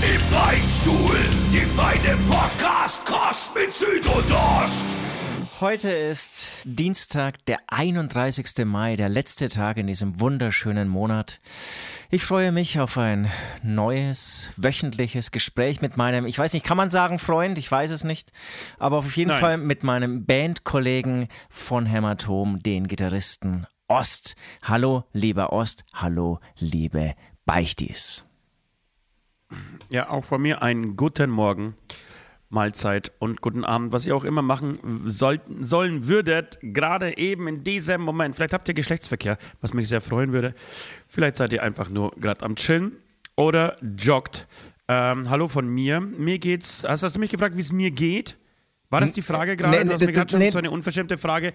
Im Beichtstuhl, die feine Podcast-Kost mit Süd und Ost. Heute ist Dienstag, der 31. Mai, der letzte Tag in diesem wunderschönen Monat. Ich freue mich auf ein neues, wöchentliches Gespräch mit meinem, ich weiß nicht, kann man sagen Freund? Ich weiß es nicht. Aber auf jeden Nein. Fall mit meinem Bandkollegen von Hämatom, den Gitarristen Ost. Hallo, lieber Ost. Hallo, liebe Beichtis. Ja, auch von mir einen guten Morgen, Mahlzeit und guten Abend, was ihr auch immer machen sollten, sollen würdet, gerade eben in diesem Moment. Vielleicht habt ihr Geschlechtsverkehr, was mich sehr freuen würde. Vielleicht seid ihr einfach nur gerade am Chillen oder joggt. Ähm, hallo von mir. Mir geht's. Hast, hast du mich gefragt, wie es mir geht? War das die Frage gerade? nee, du hast nee, mir gerade schon nee. so eine unverschämte Frage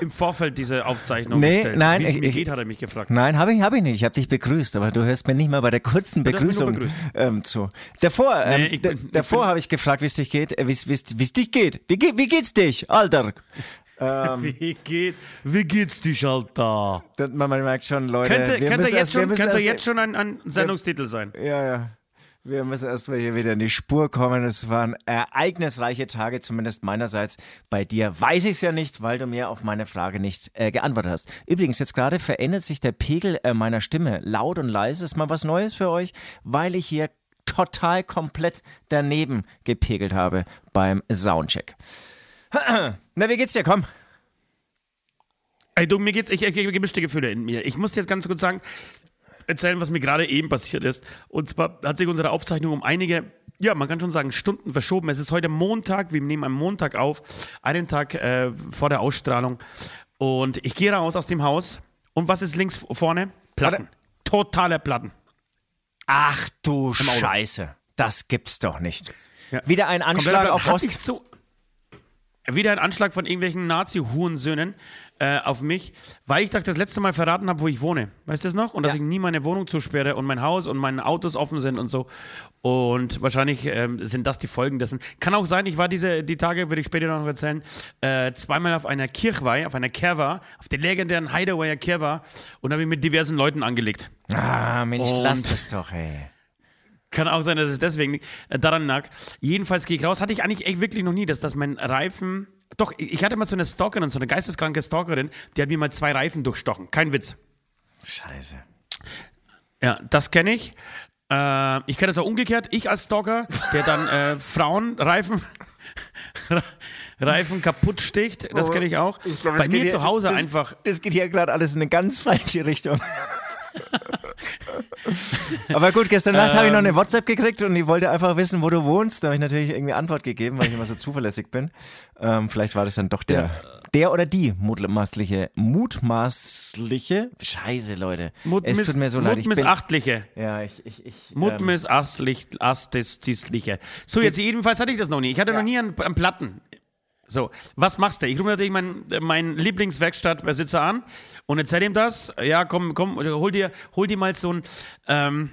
im Vorfeld dieser Aufzeichnung Nee, gestellt. nein, wie es mir ich- geht, hat er mich gefragt. Nein, habe ich, hab ich nicht. Ich habe dich begrüßt, aber du hörst mir nicht mal bei der kurzen Begrüßung ähm, zu. Davor, ähm, Nee, bin- davor habe ich gefragt, wie es dich geht, äh, wie es dich geht. Wie, geht. wie geht's dich, Alter? Ähm. Wie, geht, wie geht's dich, Alter? Man, man merkt schon, Leute. Könnte, könnte jetzt, erst, wir schon, könnte erst, jetzt schon ein, ein Sendungstitel sein. Ja, ja. Wir müssen erstmal hier wieder in die Spur kommen. Es waren ereignisreiche Tage, zumindest meinerseits. Bei dir weiß ich es ja nicht, weil du mir auf meine Frage nicht äh, geantwortet hast. Übrigens, jetzt gerade verändert sich der Pegel äh, meiner Stimme. Laut und leise ist mal was Neues für euch, weil ich hier total komplett daneben gepegelt habe beim Soundcheck. Na, wie geht's dir? Komm. Ey, du, mir geht's, ich, ich, ich gemischte Gefühle in mir. Ich muss dir jetzt ganz kurz sagen, erzählen, was mir gerade eben passiert ist. Und zwar hat sich unsere Aufzeichnung um einige, ja, man kann schon sagen, Stunden verschoben. Es ist heute Montag, wir nehmen am Montag auf, einen Tag äh, vor der Ausstrahlung. Und ich gehe raus aus dem Haus. Und was ist links vorne? Platten. Totale Platten. Ach du Scheiße. Das gibt's doch nicht. Ja. Wieder ein Anschlag auf. Ost. So wieder ein Anschlag von irgendwelchen Nazi-Hurensöhnen äh, auf mich, weil ich doch das letzte Mal verraten habe, wo ich wohne. Weißt du das noch? Und dass Ja. ich nie meine Wohnung zusperre und mein Haus und meine Autos offen sind und so. Und wahrscheinlich ähm, sind das die Folgen dessen. Kann auch sein, ich war diese die Tage, würde ich später noch erzählen, äh, zweimal auf einer Kirchweih, auf einer Kerwa, auf der legendären Hideawayer Kerwa und habe mich mit diversen Leuten angelegt. Ah, Mensch, Und- lass es doch, ey. Kann auch sein, dass es deswegen äh, daran lag. Jedenfalls gehe ich raus. Hatte ich eigentlich echt wirklich noch nie, dass, dass mein Reifen. Doch, ich hatte mal so eine Stalkerin, so eine geisteskranke Stalkerin, die hat mir mal zwei Reifen durchstochen. Kein Witz. Scheiße. Ja, das kenne ich. Äh, ich kenne das auch umgekehrt. Ich als Stalker, der dann äh, Frauen Reifen, kaputt sticht. Das kenne ich auch. Bei mir zu Hause das, einfach. Das geht hier gerade alles in eine ganz falsche Richtung. Aber gut, gestern Nacht habe ich noch Ähm. eine WhatsApp gekriegt und ich wollte einfach wissen, wo du wohnst. Da habe ich natürlich irgendwie Antwort gegeben, weil ich immer so zuverlässig bin. Ähm, vielleicht war das dann doch der, der oder die mutmaßliche, mutmaßliche. Scheiße, Leute. es tut mir so leid. Ich bin, Mutmissachtliche. ja, ich, ich, ich. ähm, Mutmissachtliche. So, jetzt jedenfalls hatte ich das noch nie. Ich hatte noch nie einen, einen Platten. So, was machst du? Ich rufe natürlich meinen mein Lieblingswerkstattbesitzer an und erzähl ihm das. Ja, komm, komm, hol dir, hol dir mal so ein, ähm,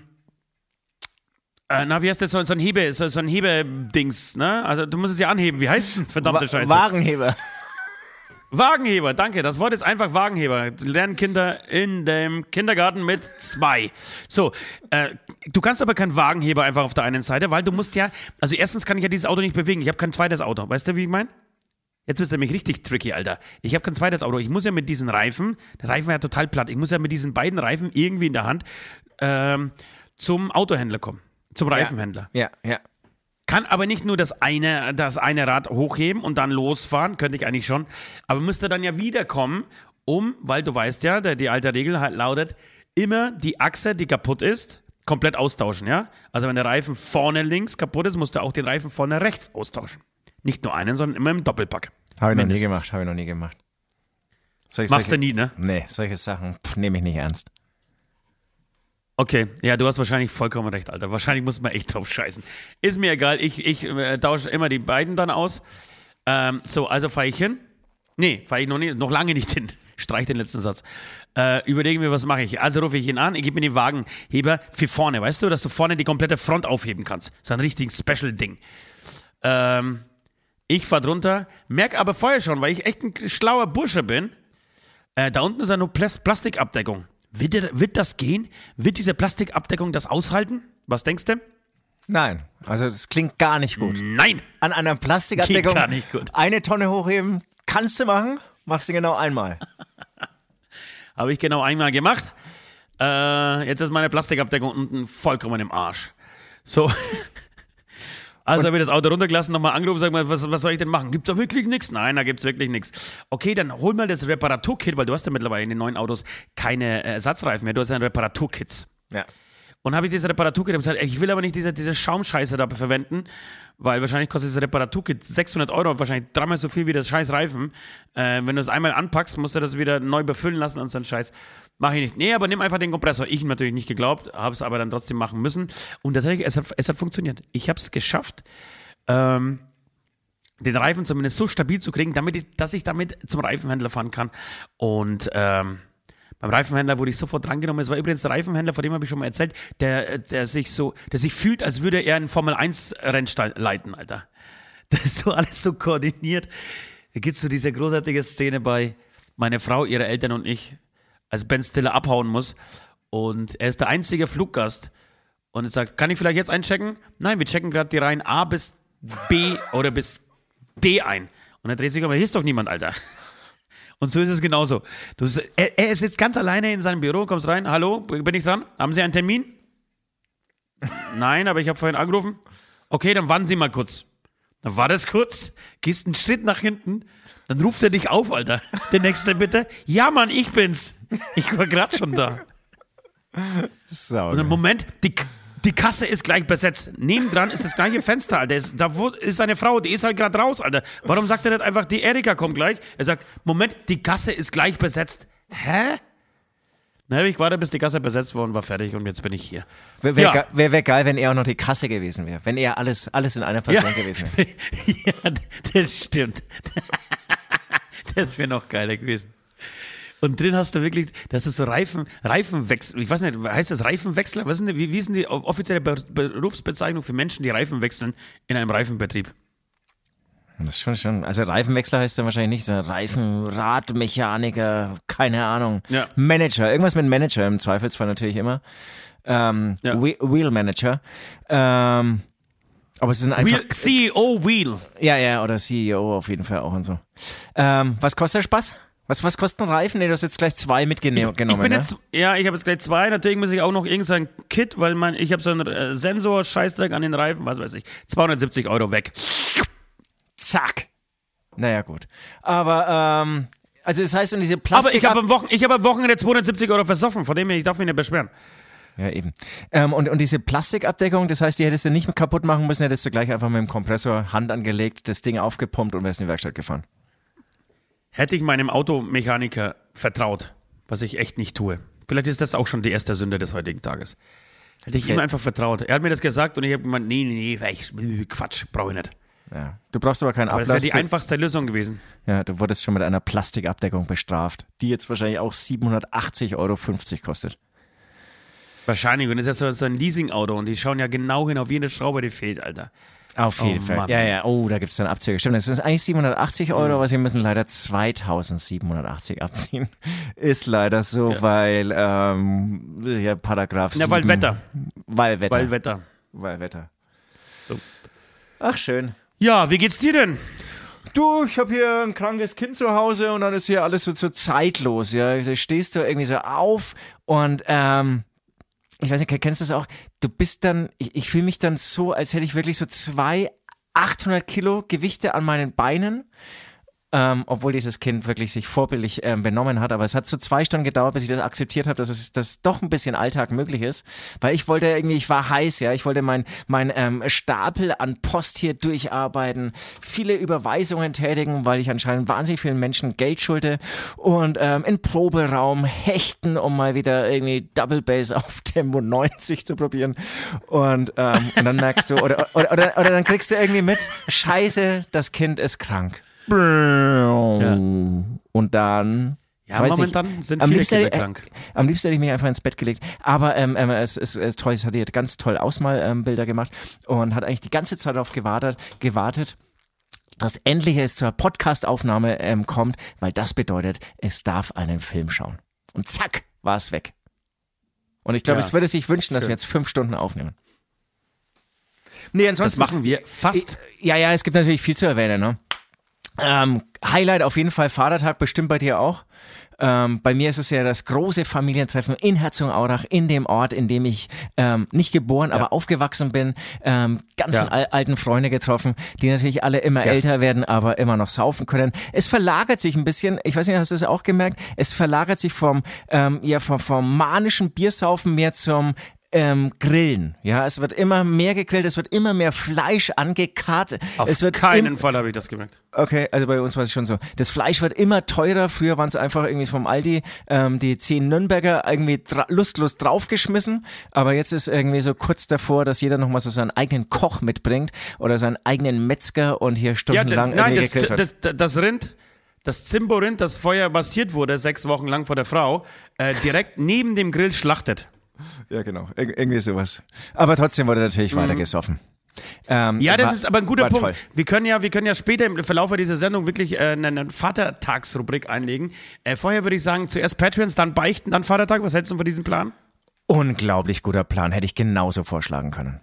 äh, na, wie heißt das, so, so ein Hebe, so, so ein Hebedings, ne? Also, du musst es ja anheben. Wie heißt es? Verdammte Wa- Scheiße. Wagenheber. Wagenheber, danke. Das Wort ist einfach Wagenheber. Lernen Kinder in dem Kindergarten mit zwei. So, äh, du kannst aber keinen Wagenheber einfach auf der einen Seite, weil du musst ja, also erstens kann ich ja dieses Auto nicht bewegen. Ich habe kein zweites Auto. Weißt du, wie ich meine? Jetzt bist du nämlich richtig tricky, Alter. Ich habe kein zweites Auto. Ich muss ja mit diesen Reifen, der Reifen war ja total platt, ich muss ja mit diesen beiden Reifen irgendwie in der Hand ähm, zum Autohändler kommen. Zum Reifenhändler. Ja, ja. Kann aber nicht nur das eine, das eine Rad hochheben und dann losfahren, könnte ich eigentlich schon, aber müsste dann ja wiederkommen, um, weil du weißt ja, der, die alte Regel halt lautet, immer die Achse, die kaputt ist, komplett austauschen, ja? Also wenn der Reifen vorne links kaputt ist, musst du auch den Reifen vorne rechts austauschen. Nicht nur einen, sondern immer im Doppelpack. Habe ich noch nie gemacht, habe ich noch nie gemacht. Solche, Machst du solche- nie, ne? Nee, solche Sachen nehme ich nicht ernst. Okay, ja, du hast wahrscheinlich vollkommen recht, Alter. Wahrscheinlich muss man echt drauf scheißen. Ist mir egal, ich, ich äh, tausche immer die beiden dann aus. Ähm, so, also fahre ich hin. Nee, fahre ich noch, nicht, noch lange nicht hin. Streich den letzten Satz. Äh, überlegen wir, was mache ich. Also rufe ich ihn an, ich gebe mir den Wagenheber für vorne, weißt du, dass du vorne die komplette Front aufheben kannst. Das ist ein richtig Special-Ding. Ähm, ich fahre drunter, merke aber vorher schon, weil ich echt ein schlauer Bursche bin, äh, da unten ist ja nur Plas Plastikabdeckung. Wird, der, wird das gehen? Wird diese Plastikabdeckung das aushalten? Was denkst du? Nein, also das klingt gar nicht gut. Nein! An einer Plastikabdeckung gar nicht gut. eine Tonne hochheben, kannst du machen, machst du genau einmal. Habe ich genau einmal gemacht. Äh, jetzt ist meine Plastikabdeckung unten vollkommen im Arsch. So. Also habe ich das Auto runtergelassen, nochmal angerufen, sag mal, was, was soll ich denn machen? Gibt's da wirklich nichts? Nein, da gibt's wirklich nichts. Okay, dann hol mal das Reparaturkit, weil du hast ja mittlerweile in den neuen Autos keine äh, Ersatzreifen mehr, du hast ja ein Reparaturkit. Ja. Und habe ich dieses Reparaturkit und gesagt, ich will aber nicht diese, diese Schaumscheiße da verwenden, weil wahrscheinlich kostet dieses Reparaturkit 600 Euro, wahrscheinlich dreimal so viel wie das scheiß Reifen. Äh, wenn du es einmal anpackst, musst du das wieder neu befüllen lassen und so ein Scheiß. Mache ich nicht. Nee, aber nimm einfach den Kompressor. Ich natürlich nicht geglaubt, habe es aber dann trotzdem machen müssen. Und tatsächlich, es hat, es hat funktioniert. Ich habe es geschafft, ähm, den Reifen zumindest so stabil zu kriegen, damit ich, dass ich damit zum Reifenhändler fahren kann. Und ähm, beim Reifenhändler wurde ich sofort drangenommen. Es war übrigens der Reifenhändler, von dem habe ich schon mal erzählt, der, der sich so, der sich fühlt, als würde er einen Formel 1 Rennstall leiten, Alter. Das ist so alles so koordiniert. Da gibt es so diese großartige Szene bei meine Frau, ihre Eltern und ich, als Ben Stiller abhauen muss. Und er ist der einzige Fluggast. Und er sagt, kann ich vielleicht jetzt einchecken? Nein, wir checken gerade die Reihen A bis B oder bis D ein. Und er dreht sich um, hier ist doch niemand, Alter. Und so ist es genauso. Du, er, er ist jetzt ganz alleine in seinem Büro, kommst rein, hallo, bin ich dran? Haben Sie einen Termin? Nein, aber ich habe vorhin angerufen. Okay, dann warten Sie mal kurz. Dann war das kurz, gehst einen Schritt nach hinten, dann ruft er dich auf, Alter. Der nächste bitte. Ja, Mann, ich bin's. Ich war gerade schon da. So. Und im Moment, die, die Kasse ist gleich besetzt. Nebendran ist das gleiche Fenster, Alter. Ist, da wo- ist eine Frau, die ist halt gerade raus, Alter. Warum sagt er nicht einfach, die Erika kommt gleich? Er sagt, Moment, die Kasse ist gleich besetzt. Hä? Na, hab ich gewartet, bis die Kasse besetzt worden war, fertig und jetzt bin ich hier. Wäre wär, Ja. wär, wär geil, wenn er auch noch die Kasse gewesen wäre. Wenn er alles, alles in einer Person gewesen wäre. ja, das stimmt. das wäre noch geiler gewesen. Und drin hast du wirklich, das ist so Reifen, Reifenwechsel, ich weiß nicht, heißt das Reifenwechsler? Was ist denn, wie, wie ist denn die offizielle Be Berufsbezeichnung für Menschen, die Reifen wechseln in einem Reifenbetrieb? Das ist schon, schon. Also Reifenwechsler heißt dann wahrscheinlich nicht, sondern Reifenradmechaniker, keine Ahnung. Ja. Manager, irgendwas mit Manager im Zweifelsfall natürlich immer. Ähm, Ja. Whe- Wheel Manager. Ähm, aber es sind einfach. Wheel, CEO Wheel. Ja, ja, oder CEO auf jeden Fall auch und so. Ähm, was kostet der Spaß? Was, was kostet ein Reifen? Nee, du hast jetzt gleich zwei mitgenommen, Ich bin ne? jetzt, ja, ich habe jetzt gleich zwei. Natürlich muss ich auch noch irgendein Kit, weil mein, ich habe so einen äh, Sensor, Scheißdreck an den Reifen, was weiß ich. 270 Euro weg. Zack. Naja, gut. Aber, ähm, also das heißt, und diese Aber Plastik. ich habe am, Wochen, ich hab am Wochenende 270 Euro versoffen, von dem her, ich darf mich nicht beschweren. Ja, eben. Ähm, und, und diese Plastikabdeckung, das heißt, die hättest du nicht kaputt machen müssen, hättest du gleich einfach mit dem Kompressor Hand angelegt, das Ding aufgepumpt und wärst in die Werkstatt gefahren. Hätte ich meinem Automechaniker vertraut, was ich echt nicht tue. Vielleicht ist das auch schon die erste Sünde des heutigen Tages. Hätte ich ihm einfach vertraut. Er hat mir das gesagt und ich habe gemeint, nee, nee, nee, Quatsch, brauche ich nicht. Ja. Du brauchst aber keinen Aber das wäre Ablass. die einfachste Lösung gewesen. Ja, du wurdest schon mit einer Plastikabdeckung bestraft, die jetzt wahrscheinlich auch 780,50 Euro kostet. Wahrscheinlich. Und das ist ja so, ein Leasing-Auto und die schauen ja genau hin auf jede Schraube, die fehlt, Alter. Auf Oh jeden Fall. Mann. Ja, ja. Oh, da gibt es dann Abzüge. Stimmt, das ist eigentlich 780 Euro, aber sie müssen leider 2780 abziehen. Ist leider so, Ja. weil ähm, ja, Paragraph Ja, weil 7 Wetter. Weil Wetter. Weil Wetter. weil Wetter. So. Ach, schön. Ja, wie geht's dir denn? Du, ich habe hier ein krankes Kind zu Hause und dann ist hier alles so, so zeitlos. Ja, da stehst du irgendwie so auf und ähm, ich weiß nicht, kennst du das auch? Du bist dann, ich, ich fühle mich dann so, als hätte ich wirklich so zwei 800 Kilo Gewichte an meinen Beinen ähm, obwohl dieses Kind wirklich sich vorbildlich ähm, benommen hat. Aber es hat so zwei Stunden gedauert, bis ich das akzeptiert habe, dass es das doch ein bisschen Alltag möglich ist. Weil ich wollte irgendwie, ich war heiß, ja, ich wollte mein, mein ähm, Stapel an Post hier durcharbeiten, viele Überweisungen tätigen, weil ich anscheinend wahnsinnig vielen Menschen Geld schulde und ähm, in Proberaum hechten, um mal wieder irgendwie Double Bass auf Tempo 90 zu probieren. Und, ähm, und dann merkst du, oder, oder, oder, oder dann kriegst du irgendwie mit, scheiße, das Kind ist krank. Ja. Und dann. Ja, momentan sind am viele liebsten, Kinder hätte- krank. Äh, am liebsten hätte ich mich einfach ins Bett gelegt. Aber ähm, ähm, es ist es, toll, es hat hier ganz toll Ausmalbilder gemacht und hat eigentlich die ganze Zeit darauf gewartet, gewartet dass endlich es zur Podcastaufnahme ähm, kommt, weil das bedeutet, es darf einen Film schauen. Und zack, war es weg. Und ich glaube, Ja. es würde sich wünschen, dass Schön. wir jetzt fünf Stunden aufnehmen. Nee, Das ansonsten. machen wir fast. Ja, ja, es gibt natürlich viel zu erwähnen. Ne? Ähm, Highlight auf jeden Fall Vatertag, bestimmt bei dir auch. Ähm, bei mir ist es ja das große Familientreffen in Herzogenaurach, in dem Ort, in dem ich ähm, nicht geboren, aber aufgewachsen bin. Ähm, ganzen Ja. al alten Freunde getroffen, die natürlich alle immer Ja. älter werden, aber immer noch saufen können. Es verlagert sich ein bisschen, ich weiß nicht, hast du das auch gemerkt? Es verlagert sich vom, ähm, ja, vom, vom manischen Biersaufen mehr zum ähm, Grillen. Ja, es wird immer mehr gegrillt, es wird immer mehr Fleisch angekarrt. Auf es wird keinen Fall habe ich das gemerkt. Okay, also bei uns war es schon so. Das Fleisch wird immer teurer. Früher waren es einfach irgendwie vom Aldi ähm, die zehn Nürnberger irgendwie lustlos draufgeschmissen. Aber jetzt ist irgendwie so kurz davor, dass jeder nochmal so seinen eigenen Koch mitbringt oder seinen eigenen Metzger und hier Ja, stundenlang d- nein, das, gegrillt wird. das, das Rind, das Zimbo-Rind, das vorher basiert wurde, sechs Wochen lang vor der Frau, äh, direkt neben dem Grill schlachtet. Ja, genau. Ir irgendwie sowas. Aber trotzdem wurde natürlich weiter gesoffen. Ähm, Mhm. Ja, das war- ist aber ein guter Punkt. toll. Wir können ja, wir können ja später im Verlauf dieser Sendung wirklich äh, eine, eine Vatertagsrubrik einlegen. Äh, vorher würde ich sagen, zuerst Patreons, dann Beichten, dann Vatertag. Was hältst du von diesem Plan? Unglaublich guter Plan. Hätte ich genauso vorschlagen können.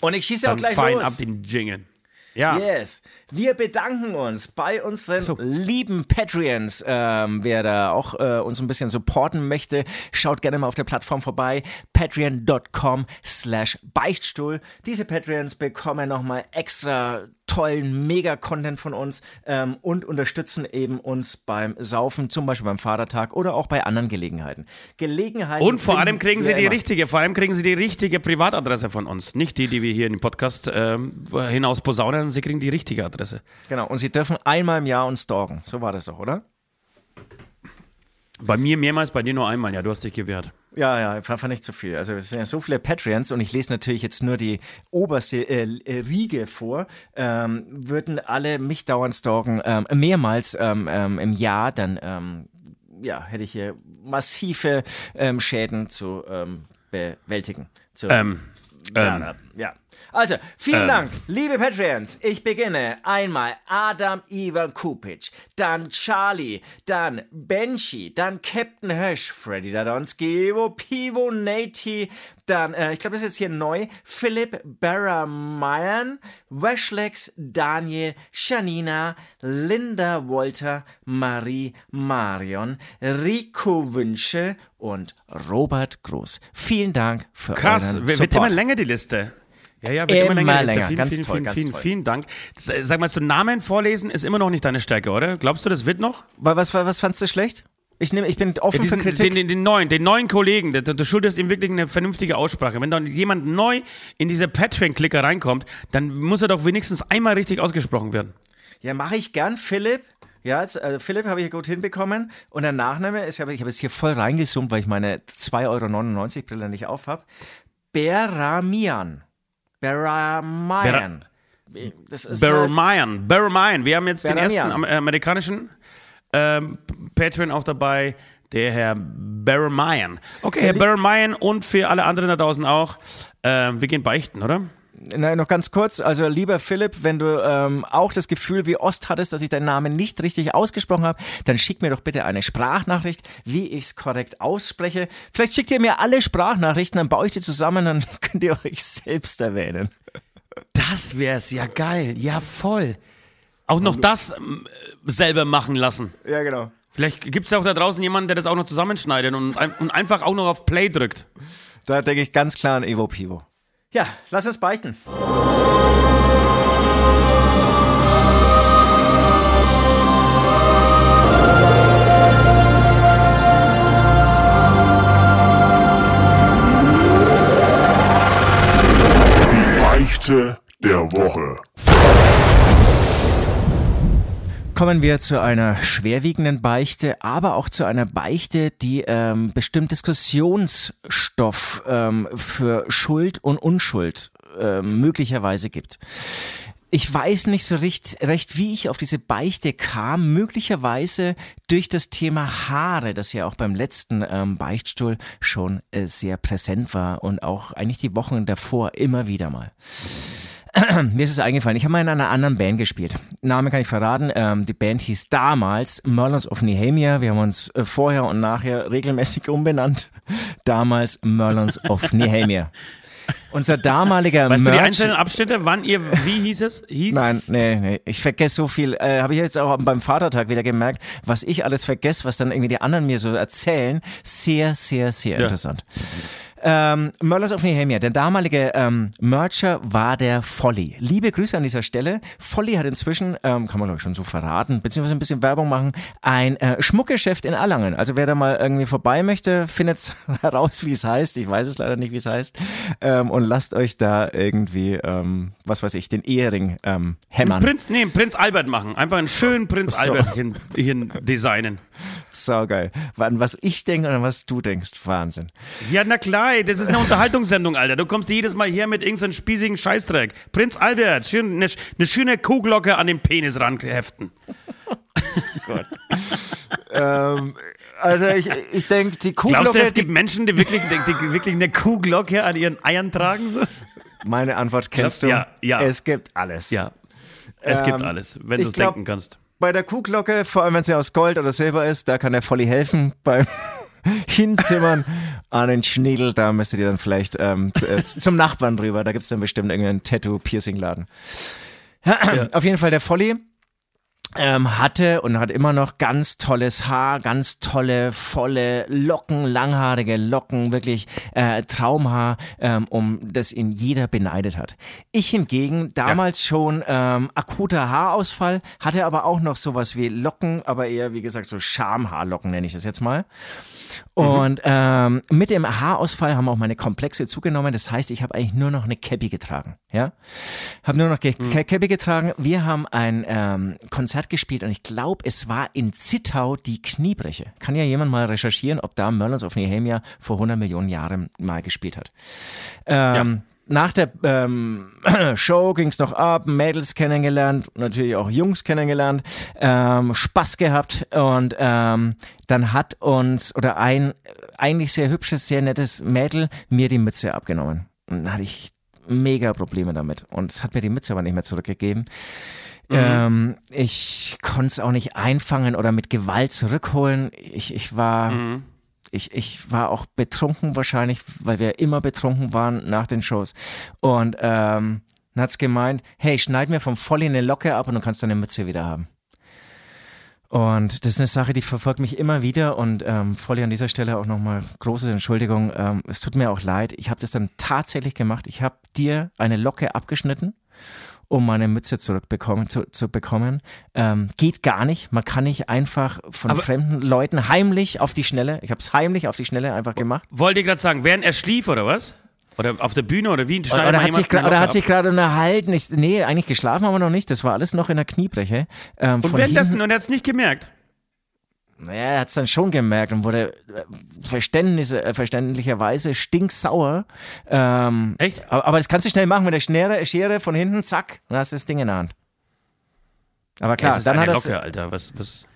Und ich schieße auch Dann gleich fein los. ab den Jingle. Ja. Yes. Wir bedanken uns bei unseren So. lieben Patreons. Ähm, wer da auch äh, uns ein bisschen supporten möchte, schaut gerne mal auf der Plattform vorbei. Patreon.com slash Beichtstuhl. Diese Patreons bekommen nochmal extra tollen Mega-Content von uns ähm, und unterstützen eben uns beim Saufen, zum Beispiel beim Vatertag oder auch bei anderen Gelegenheiten. Gelegenheiten. Und vor allem kriegen sie die immer. richtige, vor allem kriegen sie die richtige Privatadresse von uns. Nicht die, die wir hier in dem Podcast ähm, hinaus posaunen, sie kriegen die richtige Adresse. Genau. Und sie dürfen einmal im Jahr uns stalken. So war das doch, oder? Bei mir mehrmals, bei dir nur einmal. Ja, du hast dich gewehrt. Ja, ja, fand ich zu viel. Also es sind ja so viele Patreons und ich lese natürlich jetzt nur die oberste äh, äh, Riege vor, ähm, würden alle mich dauernd stalken, ähm, mehrmals ähm, ähm, im Jahr, dann ähm, ja, hätte ich hier massive ähm, Schäden zu bewältigen. Zu, ja, ja. Also, vielen Dank, liebe Patreons. Ich beginne einmal Adam Ivan Kupic, dann Charlie, dann Benji, dann Captain Hösch, Freddy Dadonski, Evo Pivo, Nati, dann, äh, ich glaube, das ist jetzt hier neu, Philipp Barramayan, Weshlex, Daniel, Janina, Linda Wolter, Marie Marion, Rico Wünsche und Robert Groß. Vielen Dank für Krass, euren wird Support. immer länger die Liste. Ja, ja, wird immer, Immer länger. länger. Vielen, Ganz vielen, toll, vielen, ganz vielen, toll. vielen Dank. Sag mal, so Namen vorlesen ist immer noch nicht deine Stärke, oder? Glaubst du, das wird noch? Wa- Was, was, was fandst du schlecht? Ich, nehm, ich bin offen Diesen, für Kritik. den, den, den neuen, den neuen Kollegen, du, du schuldest ihm wirklich eine vernünftige Aussprache. Wenn dann jemand neu in diese Patreon-Klicker reinkommt, dann muss er doch wenigstens einmal richtig ausgesprochen werden. ja, mache ich gern. Philipp. Ja, jetzt, also Philipp habe ich hier gut hinbekommen. Und der Nachname ist, ich habe jetzt hier voll reingezoomt, weil ich meine 2,99 Euro Brille nicht auf habe. Beramian. Beramian. Das ist halt, Barrowmayan. Wir haben jetzt den Barrowmayan. ersten äh, amerikanischen ähm, Patreon auch dabei, der Herr Barrowmayan. Okay, Herr Barrowmayan und für alle anderen da draußen auch. Ähm, wir gehen beichten, oder? Nein, noch ganz kurz. Also, lieber Philipp, wenn du ähm, auch das Gefühl wie Ost hattest, dass ich deinen Namen nicht richtig ausgesprochen habe, dann schick mir doch bitte eine Sprachnachricht, wie ich es korrekt ausspreche. Vielleicht schickt ihr mir alle Sprachnachrichten, dann baue ich die zusammen, dann könnt ihr euch selbst erwähnen. Das wär's, ja geil, ja voll. Auch noch das ähm, selber machen lassen. Ja, genau. Vielleicht gibt's ja auch da draußen jemanden, der das auch noch zusammenschneidet und, und einfach auch noch auf Play drückt. Da denke ich ganz klar an Evo Pivo. Ja, lass uns beichten. der Woche. Kommen wir zu einer schwerwiegenden Beichte, aber auch zu einer Beichte, die ähm, bestimmt Diskussionsstoff ähm, für Schuld und Unschuld ähm, möglicherweise gibt. Ich weiß nicht so recht, recht, wie ich auf diese Beichte kam. Möglicherweise durch das Thema Haare, das ja auch beim letzten ähm, Beichtstuhl schon äh, sehr präsent war und auch eigentlich die Wochen davor immer wieder mal. Mir ist es eingefallen, ich habe mal in einer anderen Band gespielt. Name kann ich verraten. Ähm, die Band hieß damals Merlons of Nehemia. Wir haben uns äh, vorher und nachher regelmäßig umbenannt. Damals Merlons of Nehemia. Unser damaliger Weißt du die Merch- einzelnen Abschnitte, wann ihr, wie hieß es? Hieß Nein, nee, nee. Ich vergesse so viel. Äh, Habe ich jetzt auch beim Vatertag wieder gemerkt, was ich alles vergesse, was dann irgendwie die anderen mir so erzählen. Sehr, sehr, sehr interessant. Ähm, Merlins of Nehemia, der damalige ähm, Mercher war der Folly. Liebe Grüße an dieser Stelle. Folly hat inzwischen, ähm, kann man euch schon so verraten, beziehungsweise ein bisschen Werbung machen, ein äh, Schmuckgeschäft in Erlangen. Also wer da mal irgendwie vorbei möchte, findet heraus, wie es heißt. Ich weiß es leider nicht, wie es heißt. Ähm, und lasst euch da irgendwie, ähm, was weiß ich, den Ehering ähm, hämmern. Prinz, nee, Prinz Albert machen. Einfach einen schönen Prinz So. Albert hin, hin designen. Saugeil. An was ich denke und an was du denkst. Wahnsinn. Ja, na klar, ey, das ist eine Unterhaltungssendung, Alter. Du kommst jedes Mal her mit irgendeinem spießigen Scheißdreck. Prinz Albert, schön, eine, eine schöne Kuhglocke an den Penis ranheften. ähm, also ich, ich denke, die Glaubst du, Kuhglocke, es gibt Menschen, die wirklich, die, die wirklich eine Kuhglocke an ihren Eiern tragen? So? meine Antwort kennst du. Ja, ja. Es gibt alles. Ja, es gibt Ähm, alles, wenn du es glaub- denken kannst. Bei der Kuhglocke, vor allem wenn sie aus Gold oder Silber ist, da kann der Volli helfen beim Hinzimmern an den Schniedel. Da müsstet ihr dann vielleicht ähm, äh, zum Nachbarn rüber. Da gibt's dann bestimmt irgendeinen Tattoo-Piercing-Laden. Auf jeden Fall der Volli ähm, hatte und hat immer noch ganz tolles Haar, ganz tolle, volle Locken, langhaarige Locken, wirklich äh, Traumhaar, ähm, um das ihn jeder beneidet hat. Ich hingegen damals schon ähm, akuter Haarausfall, hatte aber auch noch sowas wie Locken, aber eher wie gesagt so Schamhaarlocken nenne ich das jetzt mal. Und ähm, mit dem Haarausfall haben auch meine Komplexe zugenommen. Das heißt, ich habe eigentlich nur noch eine Cappy getragen. Ja, habe nur noch Cappy getragen. Wir haben ein ähm, Konzert gespielt und ich glaube, es war in Zittau die Kniebreche. Kann ja jemand mal recherchieren, ob da Merlins of Nehemia vor 100 Millionen Jahren mal gespielt hat. Ähm, Nach der ähm, Show ging's noch ab, Mädels kennengelernt, natürlich auch Jungs kennengelernt, ähm, Spaß gehabt und ähm, dann hat uns oder ein eigentlich sehr hübsches, sehr nettes Mädel mir die Mütze abgenommen. Und da hatte ich mega Probleme damit und es hat mir die Mütze aber nicht mehr zurückgegeben. Ähm, ich konnte es auch nicht einfangen oder mit Gewalt zurückholen. Ich, ich war ich, ich war auch betrunken wahrscheinlich, weil wir immer betrunken waren nach den Shows. Und ähm, dann hat's gemeint, hey, schneid mir vom Volli eine Locke ab und du kannst deine Mütze wieder haben. Und das ist eine Sache, die verfolgt mich immer wieder und ähm, Volli an dieser Stelle auch nochmal große Entschuldigung. Ähm, es tut mir auch leid. Ich habe das dann tatsächlich gemacht. Ich habe dir eine Locke abgeschnitten, um meine Mütze zurückbekommen, zu, zu bekommen. Ähm, geht gar nicht. Man kann nicht einfach von Aber- fremden Leuten heimlich auf die Schnelle. Ich habe es heimlich auf die Schnelle einfach gemacht. Wollte ich gerade sagen, während er schlief oder was? Oder auf der Bühne oder wie? Oder, mal hat sich, oder hat sich gerade unterhalten. Ich, nee, eigentlich geschlafen haben wir noch nicht. Das war alles noch in der Kniebreche. Ähm, Und währenddessen, und er hat es nicht gemerkt. Naja, er hat es dann schon gemerkt und wurde äh, Verständnis, äh, verständlicherweise stinksauer. Ähm, Echt? Aber, aber das kannst du schnell machen mit der Schere, Schere von hinten, zack, dann hast du das Ding in der Hand. Aber klar, ist dann hat er Locke, Alter. Was, was?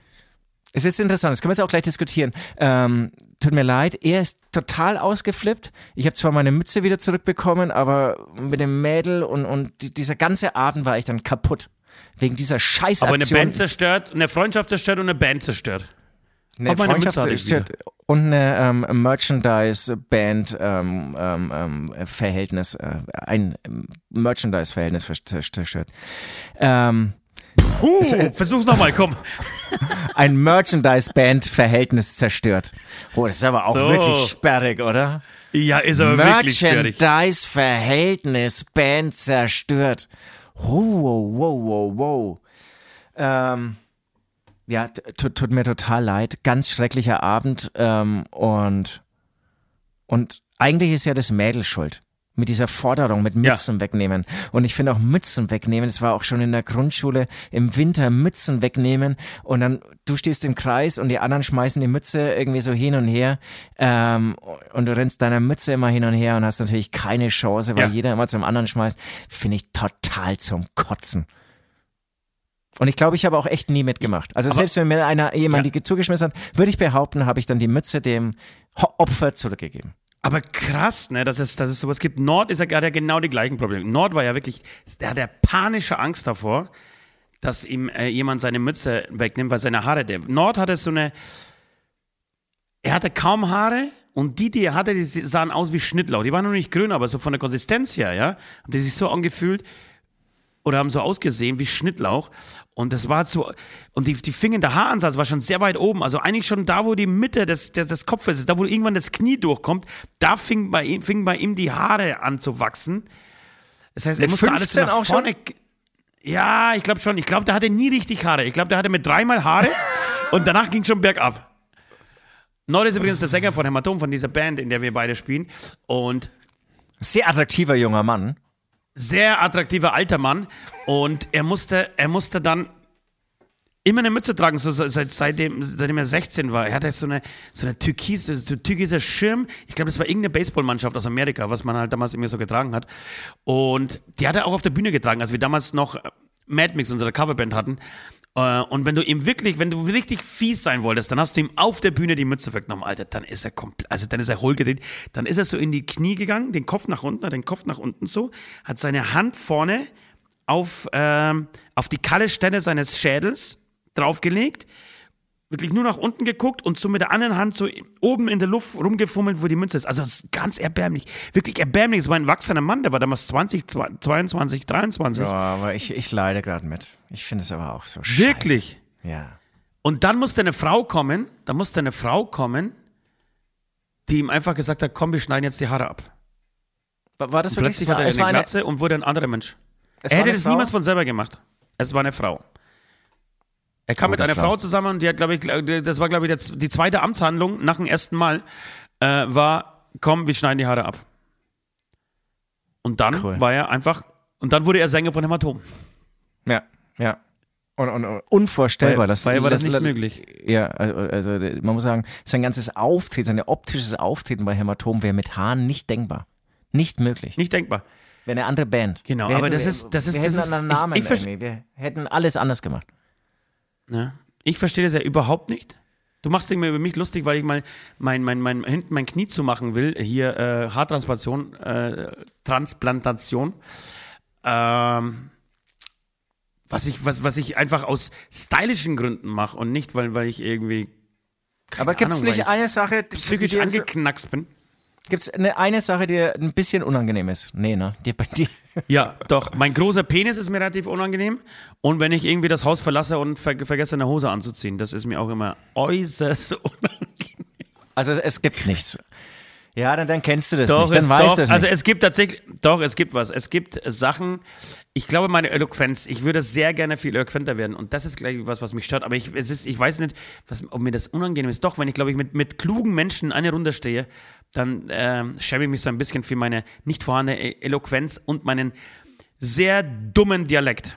ist jetzt interessant, das können wir jetzt auch gleich diskutieren. Ähm, tut mir leid, er ist total ausgeflippt. Ich habe zwar meine Mütze wieder zurückbekommen, aber mit dem Mädel und, und die- dieser ganze Abend war ich dann kaputt. Wegen dieser Scheißaktion. Aber eine Band zerstört, eine Freundschaft zerstört und eine Band zerstört. Eine meine Freundschaft und eine ähm, Merchandise-Band ähm, ähm, ähm, Verhältnis, äh, ein ähm, Merchandise-Verhältnis ver- zerstört. Ähm, Huh, versuch's nochmal, komm. ein Merchandise-Band-Verhältnis zerstört. Oh, das ist aber auch So. wirklich sperrig, oder? Ja, ist aber wirklich schwierig. Merchandise-Verhältnis Band zerstört. Wow, wow, wow, wow. Ähm, ja, tut mir total leid. Ganz schrecklicher Abend. Ähm, und, und eigentlich ist ja das Mädel schuld. Mit dieser Forderung, mit Mützen ja. wegnehmen. Und ich finde auch Mützen wegnehmen, das war auch schon in der Grundschule, im Winter Mützen wegnehmen und dann, du stehst im Kreis und die anderen schmeißen die Mütze irgendwie so hin und her ähm, und du rennst deiner Mütze immer hin und her und hast natürlich keine Chance, weil ja. jeder immer zum anderen schmeißt. Finde ich total zum Kotzen. Und ich glaube, ich habe auch echt nie mitgemacht. Also aber, selbst wenn mir einer jemand ja. die zugeschmissen hat, würde ich behaupten, habe ich dann die Mütze dem Opfer zurückgegeben. Aber krass, ne, dass es, dass es sowas gibt. Nord ist ja gerade genau die gleichen Probleme. Nord war ja wirklich, der hat ja panische Angst davor, dass ihm äh, jemand seine Mütze wegnimmt, weil seine Haare, der Nord hatte so eine, er hatte kaum Haare und die, die er hatte, die sahen aus wie Schnittlauch. Die waren noch nicht grün, aber so von der Konsistenz her, ja, haben die sich so angefühlt, oder haben so ausgesehen wie Schnittlauch. Und das war so, und die, die Finger, der Haaransatz war schon sehr weit oben. Also eigentlich schon da, wo die Mitte des, des, des Kopfes ist, da wo irgendwann das Knie durchkommt, da fing bei ihm, fing bei ihm die Haare an zu wachsen. Das heißt, er musste alles nach auch vorne. Ja, ich glaube schon. Ich glaube, der hatte nie richtig Haare. Ich glaube, der hatte mit dreimal Haare und danach ging schon bergab. Nord ist übrigens der Sänger von Hämatom, von dieser Band, in der wir beide spielen. Und sehr attraktiver junger Mann sehr attraktiver alter Mann und er musste, er musste dann immer eine Mütze tragen, so seit, seitdem, seitdem er 16 war. Er hatte so eine, so eine türkise, so türkiser Schirm. Ich glaube, das war irgendeine Baseballmannschaft aus Amerika, was man halt damals immer so getragen hat. Und die hat er auch auf der Bühne getragen, als wir damals noch Mad Mix, unsere Coverband hatten. Äh, und wenn du ihm wirklich, wenn du richtig fies sein wolltest, dann hast du ihm auf der Bühne die Mütze weggenommen, Alter, dann ist er komplett, also dann ist er hohlgedreht, dann ist er so in die Knie gegangen, den Kopf nach unten, den Kopf nach unten so, hat seine Hand vorne auf, ähm, auf die kalle Stelle seines Schädels draufgelegt wirklich nur nach unten geguckt und so mit der anderen Hand so oben in der Luft rumgefummelt, wo die Münze ist. Also ganz erbärmlich. Wirklich erbärmlich. Es war ein wachsender Mann, der war damals 20, 22, 23. Ja, aber ich, ich leide gerade mit. Ich finde es aber auch so scheiße. Wirklich? Ja. Und dann musste eine Frau kommen, dann musste eine Frau kommen, die ihm einfach gesagt hat, komm, wir schneiden jetzt die Haare ab. War, war das wirklich? Plötzlich hatte er eine Glatze eine, und wurde ein anderer Mensch. Er hätte das Frau? niemals von selber gemacht. Es war eine Frau. Er kam mit einer Frau zusammen und die hat, glaube ich, das war, glaube ich, die zweite Amtshandlung nach dem ersten Mal, äh, war, komm, wir schneiden die Haare ab. Und dann cool. war er einfach, und dann wurde er Sänger von Hämatom. Ja, ja. Und, und, und unvorstellbar. Weil, weil war das, nicht möglich. Ja, also, also man muss sagen, sein ganzes Auftreten, sein optisches Auftreten bei Hämatom wäre mit Haaren nicht denkbar. Nicht möglich. Nicht denkbar. Wäre eine andere Band. Genau, wir aber hätten, das ist, das ist, wir das hätten ist, einen Namen ich, ich Wir hätten alles anders gemacht. Ne? Ich verstehe das ja überhaupt nicht. Du machst dich mir über mich lustig, weil ich mal mein, mein, mein, hinten mein Knie zu machen will. Hier äh, Haartransplantation, äh, Transplantation. Ähm, was ich, was, was ich einfach aus stylischen Gründen mache und nicht, weil, weil ich irgendwie. Aber gibt es nicht eine Sache, psychisch angeknackst bin? Gibt es eine, eine Sache, die ein bisschen unangenehm ist? Nee, ne? Die, die. Ja, doch. Mein großer Penis ist mir relativ unangenehm. Und wenn ich irgendwie das Haus verlasse und ver vergesse, eine Hose anzuziehen, das ist mir auch immer äußerst unangenehm. Also es gibt nichts. Ja, dann, dann kennst du das doch, nicht. Dann es, weißt doch, Also es gibt tatsächlich, doch, es gibt was. Es gibt Sachen, ich glaube, meine Eloquenz, ich würde sehr gerne viel eloquenter werden. Und das ist gleich was, was mich stört. Aber ich, es ist, ich weiß nicht, was, ob mir das unangenehm ist. Doch, wenn ich, glaube ich, mit, mit klugen Menschen eine Runde stehe, dann äh, schäme ich mich so ein bisschen für meine nicht vorhandene e-, Eloquenz und meinen sehr dummen Dialekt.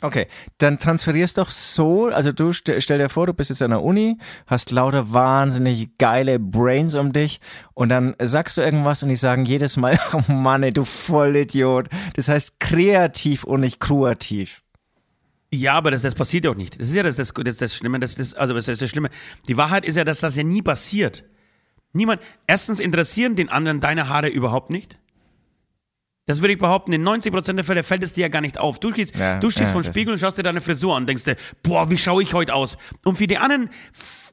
Okay, dann transferierst doch so, also du st stell dir vor, du bist jetzt an der Uni, hast lauter wahnsinnig geile Brains um dich und dann sagst du irgendwas und die sagen jedes Mal, oh Mann, ey, du Vollidiot. Das heißt kreativ und nicht kreativ. Ja, aber das, das passiert ja auch nicht. Das ist ja das, das, das, das Schlimme, das, das, also das ist das Schlimme. Die Wahrheit ist ja, dass das ja nie passiert. Niemand, erstens interessieren den anderen deine Haare überhaupt nicht. Das würde ich behaupten, in 90% der Fälle fällt es dir ja gar nicht auf. Du stehst, ja, du stehst ja, vor dem Spiegel und schaust dir deine Frisur an und denkst dir, boah, wie schaue ich heute aus? Und für die anderen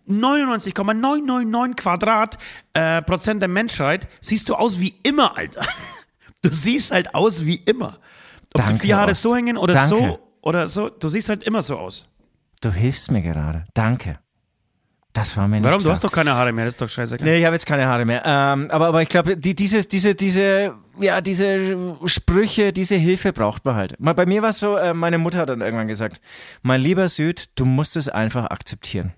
99,999 Quadrat äh, Prozent der Menschheit siehst du aus wie immer, Alter. Du siehst halt aus wie immer. Ob Danke, die vier Haare so hängen oder Danke. so oder so, du siehst halt immer so aus. Du hilfst mir gerade. Danke. Das war mir Warum? Klar. Du hast doch keine Haare mehr, das ist doch scheiße. Nee, ich habe jetzt keine Haare mehr. Ähm, aber, aber ich glaube, die, diese, diese, diese, ja, diese Sprüche, diese Hilfe braucht man halt. Mal bei mir war es so, äh, meine Mutter hat dann irgendwann gesagt, mein lieber Süd, du musst es einfach akzeptieren.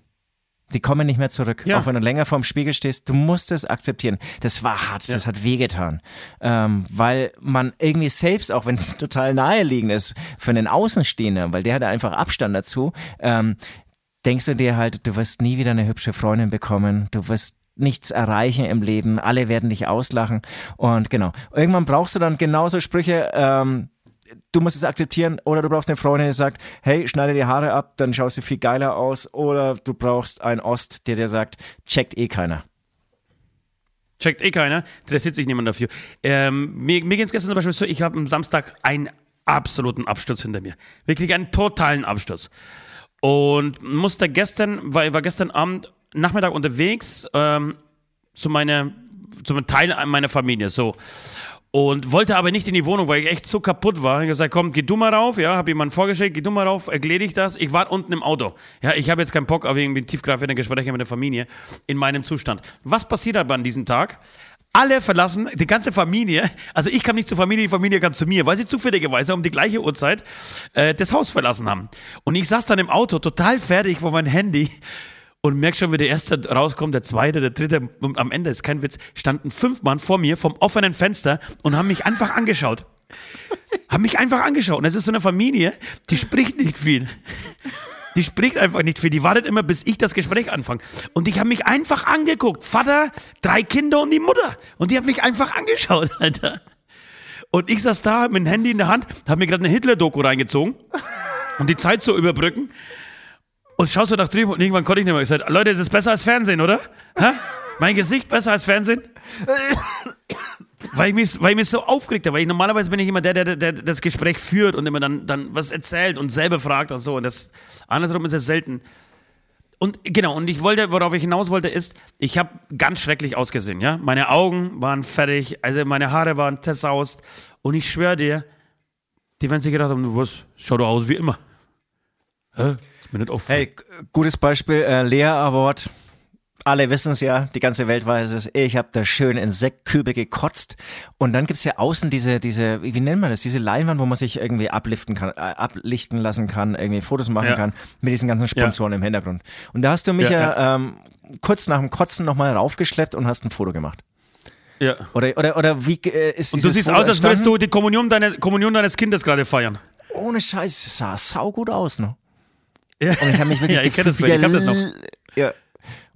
Die kommen nicht mehr zurück. Ja. Auch wenn du länger vorm Spiegel stehst, du musst es akzeptieren. Das war hart, das hat wehgetan. Ähm, weil man irgendwie selbst, auch wenn es total naheliegend ist, für einen Außenstehender, weil der hat einfach Abstand dazu, ähm, denkst du dir halt, du wirst nie wieder eine hübsche Freundin bekommen, du wirst nichts erreichen im Leben, alle werden dich auslachen und genau. Irgendwann brauchst du dann genauso Sprüche, ähm, du musst es akzeptieren oder du brauchst eine Freundin, die sagt, hey, schneide die Haare ab, dann schaust du viel geiler aus oder du brauchst einen Ost, der dir sagt, checkt eh keiner. Checkt eh keiner, interessiert sich niemand dafür. Ähm, mir mir ging es gestern zum Beispiel so, ich habe am Samstag einen absoluten Absturz hinter mir. Wirklich einen totalen Absturz. Und musste gestern, war, war gestern Abend, Nachmittag unterwegs ähm, zu meiner, zum Teil meiner Familie, so. Und wollte aber nicht in die Wohnung, weil ich echt so kaputt war. Ich habe gesagt, komm, geh du mal rauf, ja, habe jemanden vorgeschickt, geh du mal rauf, erledige das. Ich war unten im Auto. Ja, ich habe jetzt keinen Bock auf irgendwie tiefgreifende Gespräche mit der Familie in meinem Zustand. Was passiert aber an diesem Tag? Alle verlassen, die ganze Familie, also ich kam nicht zur Familie, die Familie kam zu mir, weil sie zufälligerweise um die gleiche Uhrzeit äh, das Haus verlassen haben. Und ich saß dann im Auto, total fertig vor meinem Handy und merk schon, wie der erste rauskommt, der zweite, der dritte, und am Ende ist kein Witz, standen fünf Mann vor mir vom offenen Fenster und haben mich einfach angeschaut. haben mich einfach angeschaut. Und es ist so eine Familie, die spricht nicht viel. Die spricht einfach nicht viel. Die wartet immer, bis ich das Gespräch anfange. Und ich habe mich einfach angeguckt. Vater, drei Kinder und die Mutter. Und die hat mich einfach angeschaut, Alter. Und ich saß da mit dem Handy in der Hand, habe mir gerade eine Hitler-Doku reingezogen, um die Zeit zu überbrücken. Und schaust du nach drüben und irgendwann konnte ich nicht mehr. Ich gesagt, Leute, es ist besser als Fernsehen, oder? Hä? Mein Gesicht besser als Fernsehen? Weil, ich mich, weil ich mich so aufgeregt habe. Weil ich normalerweise bin ich immer der, der, der das Gespräch führt und immer dann, dann was erzählt und selber fragt und so. Und das andersrum ist es selten. Und genau, und ich wollte, worauf ich hinaus wollte, ist, ich habe ganz schrecklich ausgesehen, ja. Meine Augen waren fertig, also meine Haare waren zersaust. Und ich schwöre dir, die werden sich gedacht haben, was, schau doch aus wie immer. Hä? Ist mir nicht aufgefallen. Hey, gutes Beispiel, äh, Lea Award. Alle wissen es ja, die ganze Welt weiß es. Ich habe da schön in Sektkübel gekotzt. Und dann gibt's ja außen diese, diese, wie nennt man das, diese Leinwand, wo man sich irgendwie abliften kann, äh, ablichten lassen kann, irgendwie Fotos machen Ja. kann, mit diesen ganzen Sponsoren im Hintergrund. Und da hast du mich ja, Ja, Ähm, kurz nach dem Kotzen nochmal raufgeschleppt und hast ein Foto gemacht. Ja. Oder, oder, oder wie äh, ist Und du siehst Foto aus, als würdest du die Kommunion, deine, Kommunion deines Kindes gerade feiern. Ohne Scheiß, es sah saugut aus, ne? Ja. Und ich habe mich wirklich Ja, ich kenn das ich hab das noch. Ja.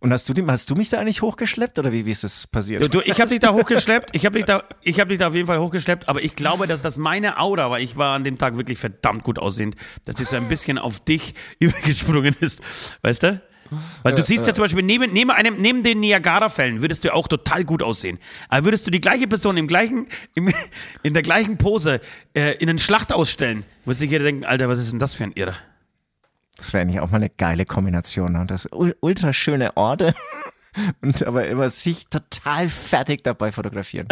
Und hast du, die, hast du mich da eigentlich hochgeschleppt oder wie, wie ist das passiert? Du, du, ich habe dich da hochgeschleppt, ich habe dich, da- ich hab dich da auf jeden Fall hochgeschleppt, aber ich glaube, dass das meine Aura war. Ich war an dem Tag wirklich verdammt gut aussehend, dass sie so ein bisschen auf dich übergesprungen ist. Weißt du? Weil du siehst ja zum Beispiel, neben, neben, einem, neben den Niagara-Fällen würdest du auch total gut aussehen. Aber würdest du die gleiche Person im gleichen, im, in der gleichen Pose äh, in einen Schlacht ausstellen, würde sich jeder denken, Alter, was ist denn das für ein Irrer? Das wäre eigentlich auch mal eine geile Kombination. Ne? Das ul ultra schöne Orte und aber immer sich total fertig dabei fotografieren.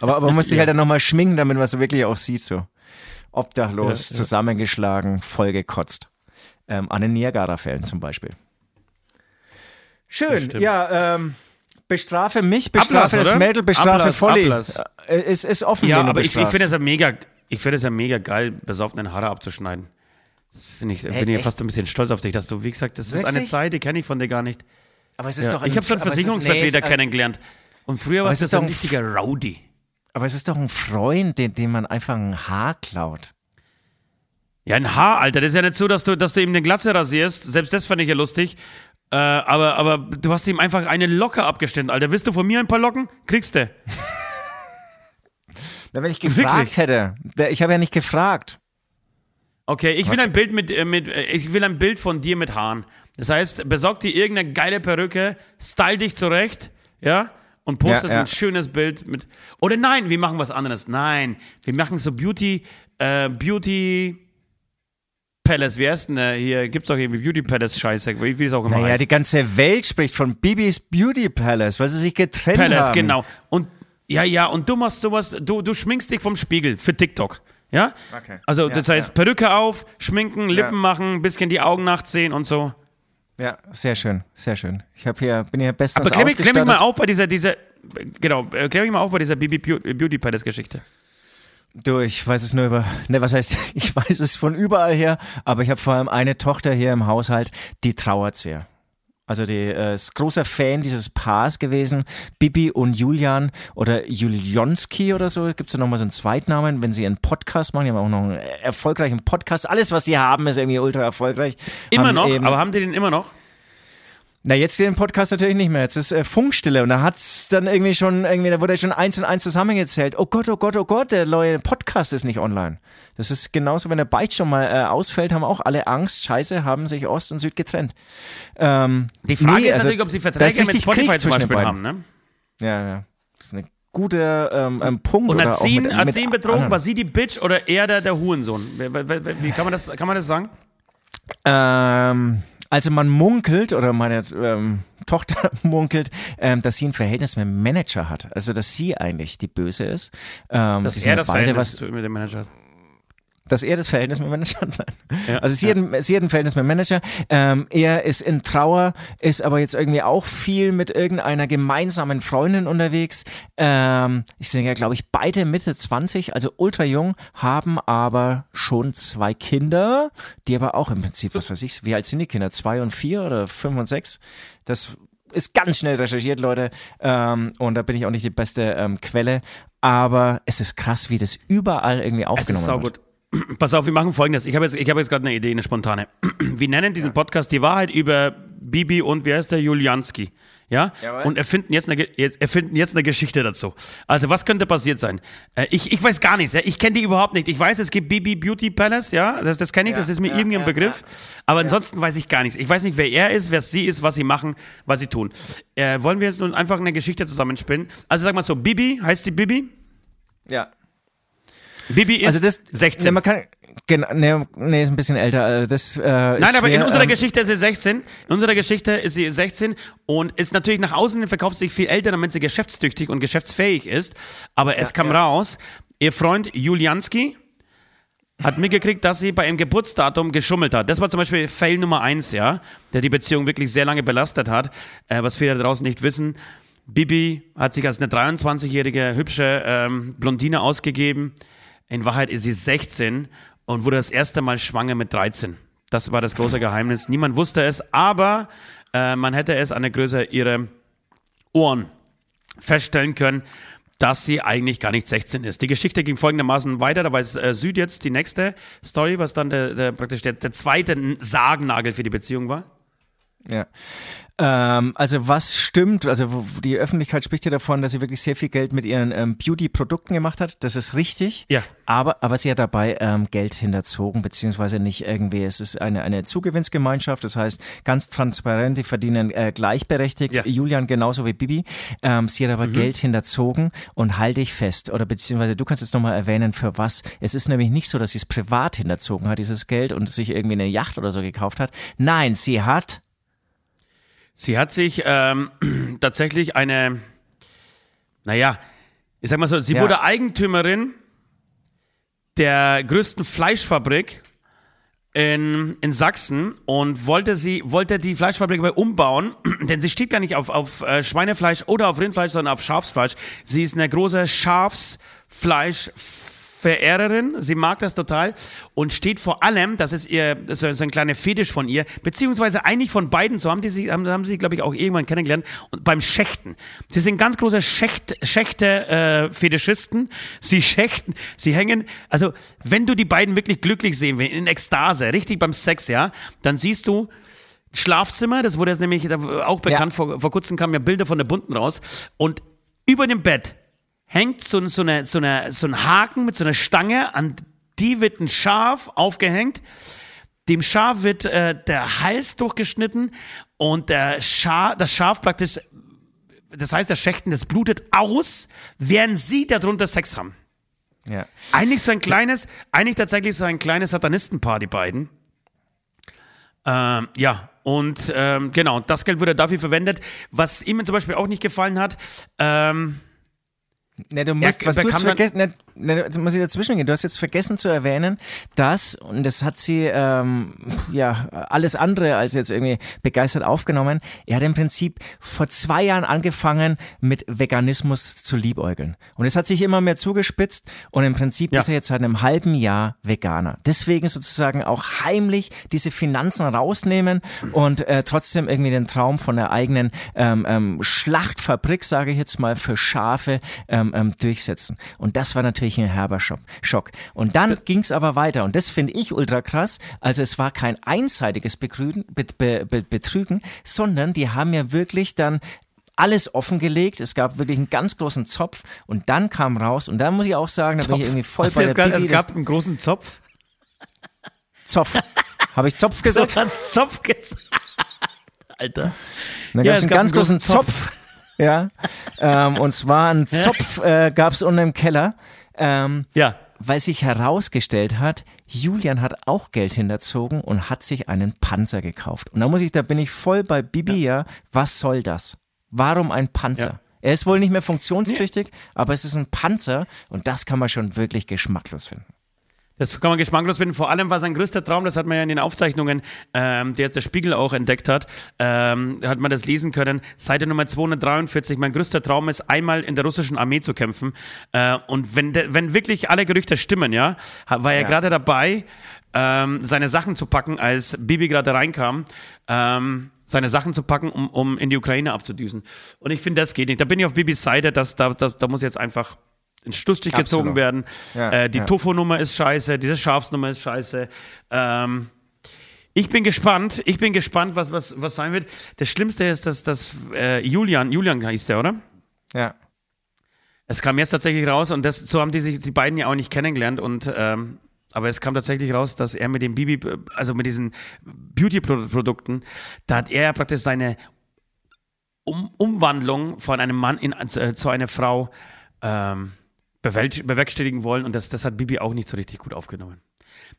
Aber, aber man muss sich halt dann nochmal schminken, damit man es so wirklich auch sieht. So obdachlos, Ja, ja. zusammengeschlagen, vollgekotzt. Ähm, an den Niagara-Fällen zum Beispiel. Schön, ja, ähm, bestrafe mich, bestrafe Ablass, das oder? Mädel, bestrafe Ablass, Volli. Ablass. Äh, Es ist offen, Ja, aber ich, ich finde es ja mega, ich finde es ja mega geil, besoffenen Haare abzuschneiden. Das finde ich, bin ich fast ein bisschen stolz auf dich, dass du, wie gesagt, das ist eine Wirklich? Zeit, die kenne ich von dir gar nicht. aber es ist Ja. doch ich habe es ist- Versicherungsvertreter nee, kennengelernt. Und früher warst es so ein ein richtiger Rowdy. Aber es ist doch ein Freund, dem, dem man einfach ein Haar klaut. Ja, ein Haar, Alter. Das ist ja nicht so, dass du, dass du ihm den Glatze rasierst. Selbst das fand ich ja lustig. Äh, aber, aber du hast ihm einfach eine Locke abgestellt, Alter. Willst du von mir ein paar Locken? Kriegst du. Na, wenn ich gefragt Wirklich? hätte, ich habe ja nicht gefragt. Okay, ich will ein Bild mit, äh, mit äh, ich will ein Bild von dir mit Haaren. Das heißt, besorg dir irgendeine geile Perücke, style dich zurecht, ja, und postest Ja, ja. ein schönes Bild mit. Oder nein, wir machen was anderes. Nein, wir machen so Beauty, äh, Beauty Palace. Wie heißt denn der hier? Gibt's doch irgendwie Beauty Palace Scheiße, wie, wie es auch immer Naja, heißt. die ganze Welt spricht von Bibis Beauty Palace, weil sie sich getrennt Palace, haben. genau. Und ja, ja, und du machst sowas, du, du schminkst dich vom Spiegel für TikTok. Ja? Okay. Also, Ja, das heißt, ja. Perücke auf, schminken, Lippen Ja. machen, ein bisschen die Augen nachziehen und so. Ja, sehr schön, sehr schön. Ich habe hier, bin hier bestens Aber klär mich, klär mich mal auf bei dieser, dieser, genau, äh, klär mich mal auf bei dieser Bibi Beau- Beauty Palace Geschichte. Du, ich weiß es nur über, ne, was heißt, ich weiß es von überall her, aber ich habe vor allem eine Tochter hier im Haushalt, die trauert sehr. Also die äh, ist großer Fan dieses Paars gewesen, Bibi und Julian oder Julionski oder so. Gibt es da nochmal so einen Zweitnamen, wenn sie einen Podcast machen? Die haben auch noch einen erfolgreichen Podcast. Alles, was die haben, ist irgendwie ultra erfolgreich. Immer haben noch? eben- Aber haben die den immer noch? Na, jetzt den Podcast natürlich nicht mehr. Jetzt ist äh, Funkstille und da hat's dann irgendwie schon, irgendwie, da wurde schon eins und eins zusammengezählt. Oh Gott, oh Gott, oh Gott, der neue Podcast ist nicht online. Das ist genauso, wenn der Byte schon mal äh, ausfällt, haben auch alle Angst. Scheiße, haben sich Ost und Süd getrennt. Ähm, Die Frage nee, ist also, natürlich, ob sie Verträge mit Spotify Krieg zum Beispiel haben, ne? Ja, ja. Das ist eine gute ähm, ähm, Punkt. Und hat ihn- hat ihn betrogen? War sie die Bitch oder er der, der Hurensohn? Wie, wie, wie- wie kann man das, kann man das sagen? Ähm, also man munkelt oder meine ähm, Tochter munkelt, ähm, dass sie ein Verhältnis mit dem Manager hat. Also dass sie eigentlich die Böse ist. Ähm, Dass er das beide Verhältnis was, mit dem Manager hat. Dass er das Verhältnis mit Manager. Ja, Also sie, ja. hat, ein- sie hat ein Verhältnis mit dem Manager. Ähm, er ist in Trauer, ist aber jetzt irgendwie auch viel mit irgendeiner gemeinsamen Freundin unterwegs. Ähm, ich sind ja, glaube ich, beide Mitte 20, also ultra jung, haben aber schon zwei Kinder, die aber auch im Prinzip, was weiß ich, wie alt sind die Kinder? Zwei und vier oder fünf und sechs? Das ist ganz schnell recherchiert, Leute. Ähm, und da bin ich auch nicht die beste ähm, Quelle. Aber es ist krass, wie das überall irgendwie Es aufgenommen ist wird. Pass auf, wir machen folgendes. Ich habe jetzt, ich habe jetzt gerade eine Idee, eine spontane. Wir nennen diesen Podcast die Wahrheit über Bibi und wie heißt der Julianski. Ja? Jawohl. Und erfinden jetzt, eine, erfinden jetzt eine Geschichte dazu. Also, was könnte passiert sein? Äh, ich, ich weiß gar nichts, ja? ich kenne die überhaupt nicht. Ich weiß, es gibt Bibi Beauty Palace, ja, das, das kenne ich, das ist mir irgendein Begriff. Aber ansonsten weiß ich gar nichts. Ich weiß nicht, wer er ist, wer sie ist, was sie machen, was sie tun. Äh, wollen wir jetzt nun einfach eine Geschichte zusammenspinnen? Also, sag mal so, Bibi, heißt sie Bibi? Ja. Bibi ist Also das 16. Ne, man kann, genau, nee, nee, ist ein bisschen älter. Also Das, äh, Nein, aber in schwer, unserer ähm, Geschichte ist sie 16. In unserer Geschichte ist sie 16 und ist natürlich nach außen hin verkauft sich viel älter, damit sie geschäftstüchtig und geschäftsfähig ist. Aber es kam raus, ihr Freund Julianski hat mitgekriegt, dass sie bei ihrem Geburtsdatum geschummelt hat. Das war zum Beispiel Fail Nummer eins, ja, der die Beziehung wirklich sehr lange belastet hat. Äh, was viele da draußen nicht wissen. Bibi hat sich als eine 23-jährige hübsche ähm, Blondine ausgegeben. In Wahrheit ist sie 16 und wurde das erste Mal schwanger mit 13. Das war das große Geheimnis. Niemand wusste es, aber äh, man hätte es an der Größe ihrer Ohren feststellen können, dass sie eigentlich gar nicht 16 ist. Die Geschichte ging folgendermaßen weiter. Da weiß äh, Süd jetzt die nächste Story, was dann der, der, praktisch der, der zweite Sargnagel für die Beziehung war. Ja. Ähm, also was stimmt, also die Öffentlichkeit spricht ja davon, dass sie wirklich sehr viel Geld mit ihren ähm, Beauty-Produkten gemacht hat. Das ist richtig. Ja. Aber, aber sie hat dabei ähm, Geld hinterzogen, beziehungsweise nicht irgendwie, es ist eine, eine Zugewinnsgemeinschaft, das heißt ganz transparent, die verdienen äh, gleichberechtigt, Ja. Julian genauso wie Bibi. Ähm, sie hat aber Geld hinterzogen und halte ich fest, oder beziehungsweise du kannst jetzt nochmal erwähnen, für was. Es ist nämlich nicht so, dass sie es privat hinterzogen hat, dieses Geld, und sich irgendwie eine Yacht oder so gekauft hat. Nein, sie hat Sie hat sich ähm, tatsächlich eine, naja, ich sag mal so, sie Ja. wurde Eigentümerin der größten Fleischfabrik in, in Sachsen und wollte sie wollte die Fleischfabrik umbauen, denn sie steht gar nicht auf, auf äh, Schweinefleisch oder auf Rindfleisch, sondern auf Schafsfleisch. Sie ist eine große Schafsfleischverehrerin. Sie mag das total und steht vor allem, das ist ihr so, so ein kleiner Fetisch von ihr, beziehungsweise eigentlich von beiden, so haben die sie, haben, haben sie, glaube ich, auch irgendwann kennengelernt, und beim Schächten. Sie sind ganz große Schächt, Schächte äh, Fetischisten. Sie schächten, sie hängen, also wenn du die beiden wirklich glücklich sehen willst, in Ekstase, richtig beim Sex, ja, dann siehst du Schlafzimmer, das wurde jetzt nämlich auch bekannt, Ja. vor, vor kurzem kamen ja Bilder von der Bunten raus und über dem Bett hängt so, so, eine, so, eine, so ein Haken mit so einer Stange, an die wird ein Schaf aufgehängt. Dem Schaf wird äh, der Hals durchgeschnitten und der Scha das Schaf praktisch, das heißt, das Schächten, das blutet aus, während sie darunter Sex haben. ja. Eigentlich so ein kleines, eigentlich tatsächlich so ein kleines Satanistenpaar, die beiden. Ähm, ja, und ähm, genau, das Geld wurde dafür verwendet. Was ihm zum Beispiel auch nicht gefallen hat, ähm, Ne, du musst, Ja, was du jetzt vergessen, ne, ne, muss ich dazwischen gehen. Du hast jetzt vergessen zu erwähnen, dass, und das hat sie, ähm, ja, alles andere als jetzt irgendwie begeistert aufgenommen. Er hat im Prinzip vor zwei Jahren angefangen, mit Veganismus zu liebäugeln. Und es hat sich immer mehr zugespitzt und im Prinzip Ja. ist er jetzt seit einem halben Jahr Veganer. Deswegen sozusagen auch heimlich diese Finanzen rausnehmen und äh, trotzdem irgendwie den Traum von der eigenen ähm, ähm, Schlachtfabrik, sage ich jetzt mal, für Schafe ähm, ähm, durchsetzen. Und das war natürlich ein herber Schock. Und dann ging es aber weiter. Und das finde ich ultra krass. Also es war kein einseitiges Begrügen, be, be, be, Betrügen, sondern die haben ja wirklich dann alles offengelegt. Es gab wirklich einen ganz großen Zopf und dann kam raus und da muss ich auch sagen, da bin ich irgendwie voll Hast bei der gerade, es Bibi, gab einen großen Zopf? Zopf. Habe ich Zopf gesagt? Du hast Zopf gesagt. Alter. Da Ja, gab es einen ganz einen großen großen Zopf. Ja. ähm, und zwar einen Zopf äh, gab es unten im Keller. Ähm, Ja. weil sich herausgestellt hat, Julian hat auch Geld hinterzogen und hat sich einen Panzer gekauft. Und da muss ich, da bin ich voll bei Bibi, ja. Was soll das? Warum ein Panzer? Ja. Er ist wohl nicht mehr funktionstüchtig, aber es ist ein Panzer und das kann man schon wirklich geschmacklos finden. Das kann man geschmacklos finden. Vor allem war sein größter Traum, das hat man ja in den Aufzeichnungen, ähm, die jetzt der Spiegel auch entdeckt hat, ähm, hat man das lesen können. Seite Nummer 243. Mein größter Traum ist, einmal in der russischen Armee zu kämpfen. Äh, und wenn, de, wenn wirklich alle Gerüchte stimmen, ja, war er Ja. gerade dabei, ähm, seine Sachen zu packen, als Bibi gerade reinkam. Ähm, seine Sachen zu packen, um, um in die Ukraine abzudüsen. Und ich finde, das geht nicht. Da bin ich auf Bibis Seite, dass, da, da, da muss jetzt einfach ein Schlussstrich gezogen werden. Ja, äh, die ja. Tofu-Nummer ist scheiße, diese Schafsnummer ist scheiße. Ähm, ich bin gespannt, ich bin gespannt, was, was, was sein wird. Das Schlimmste ist, dass, dass äh, Julian, Julian hieß der, oder? Ja. Es kam jetzt tatsächlich raus und das, so haben die sich die beiden ja auch nicht kennengelernt und ähm, aber es kam tatsächlich raus, dass er mit dem Bibi, also mit diesen Beauty-Produkten, da hat er ja praktisch seine um Umwandlung von einem Mann in, äh, zu einer Frau ähm, bewerkstelligen wollen und das, das hat Bibi auch nicht so richtig gut aufgenommen.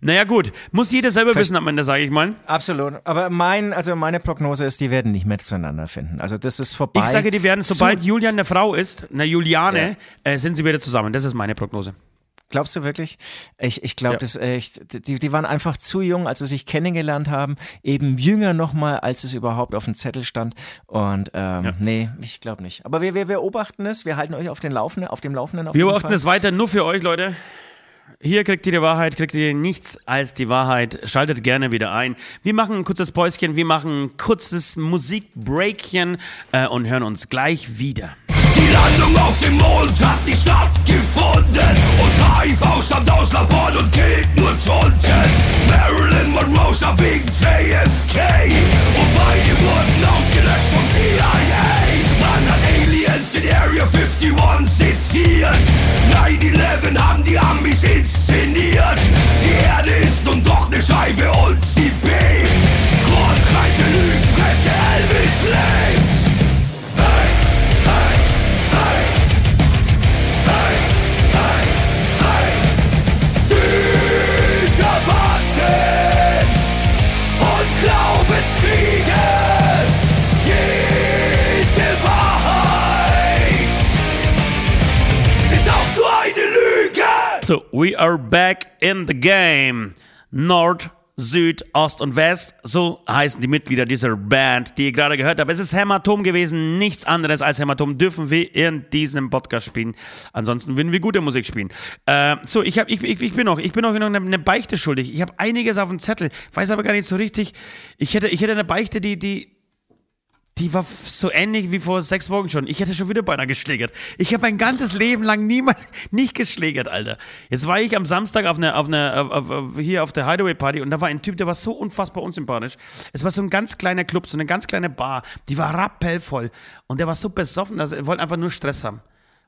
Naja gut, muss jeder selber wissen am Ende, sage ich mal. Absolut. Aber mein, also meine Prognose ist, die werden nicht mehr zueinander finden. Also das ist vorbei. Ich sage, die werden, sobald Zu- Julian eine Frau ist, eine Juliane, äh, sind sie wieder zusammen. Das ist meine Prognose. Glaubst du wirklich? Ich, ich glaube Ja. das echt. Die, die waren einfach zu jung, als sie sich kennengelernt haben. Eben jünger nochmal, als es überhaupt auf dem Zettel stand. Und ähm, Ja. nee, ich glaube nicht. Aber wir, wir beobachten es. Wir halten euch auf, den Laufenden, auf dem Laufenden. Auf Wir beobachten Fall. es weiter nur für euch, Leute. Hier kriegt ihr die Wahrheit, kriegt ihr nichts als die Wahrheit. Schaltet gerne wieder ein. Wir machen ein kurzes Päuschen, wir machen ein kurzes Musikbreakchen äh, und hören uns gleich wieder. Landung auf dem Mond hat nicht stattgefunden Und HIV stammt aus Laboren und killt nur Tunden Marilyn Monroe starb wegen JFK Und beide wurden ausgelöscht vom CIA Man hat Aliens in Area 51 seziert. 9-11 haben die Amis inszeniert. Die Erde ist nun doch eine Scheibe und sie bebt. Grundkreise, Lügenpresse, Elvis lebt So, we are back in the game. Nord, Süd, Ost und West, so heißen die Mitglieder dieser Band, die ihr gerade gehört habt. Es ist Hämatom gewesen, nichts anderes als Hämatom dürfen wir in diesem Podcast spielen. Ansonsten würden wir gute Musik spielen. Äh, so, ich, hab, ich, ich, ich bin noch, ich bin noch eine, eine Beichte schuldig. Ich habe einiges auf dem Zettel, weiß aber gar nicht so richtig. Ich hätte, ich hätte eine Beichte, die, die, die war so ähnlich wie vor sechs Wochen schon. Ich hätte schon wieder beinahe geschlägert. Ich habe mein ganzes Leben lang niemals nicht geschlägert, Alter. Jetzt war ich am Samstag auf einer, auf einer, auf, auf, hier auf der Hideaway Party und da war ein Typ, der war so unfassbar unsympathisch. Es war so ein ganz kleiner Club, so eine ganz kleine Bar. Die war rappellvoll und der war so besoffen, dass er wollte einfach nur Stress haben. Und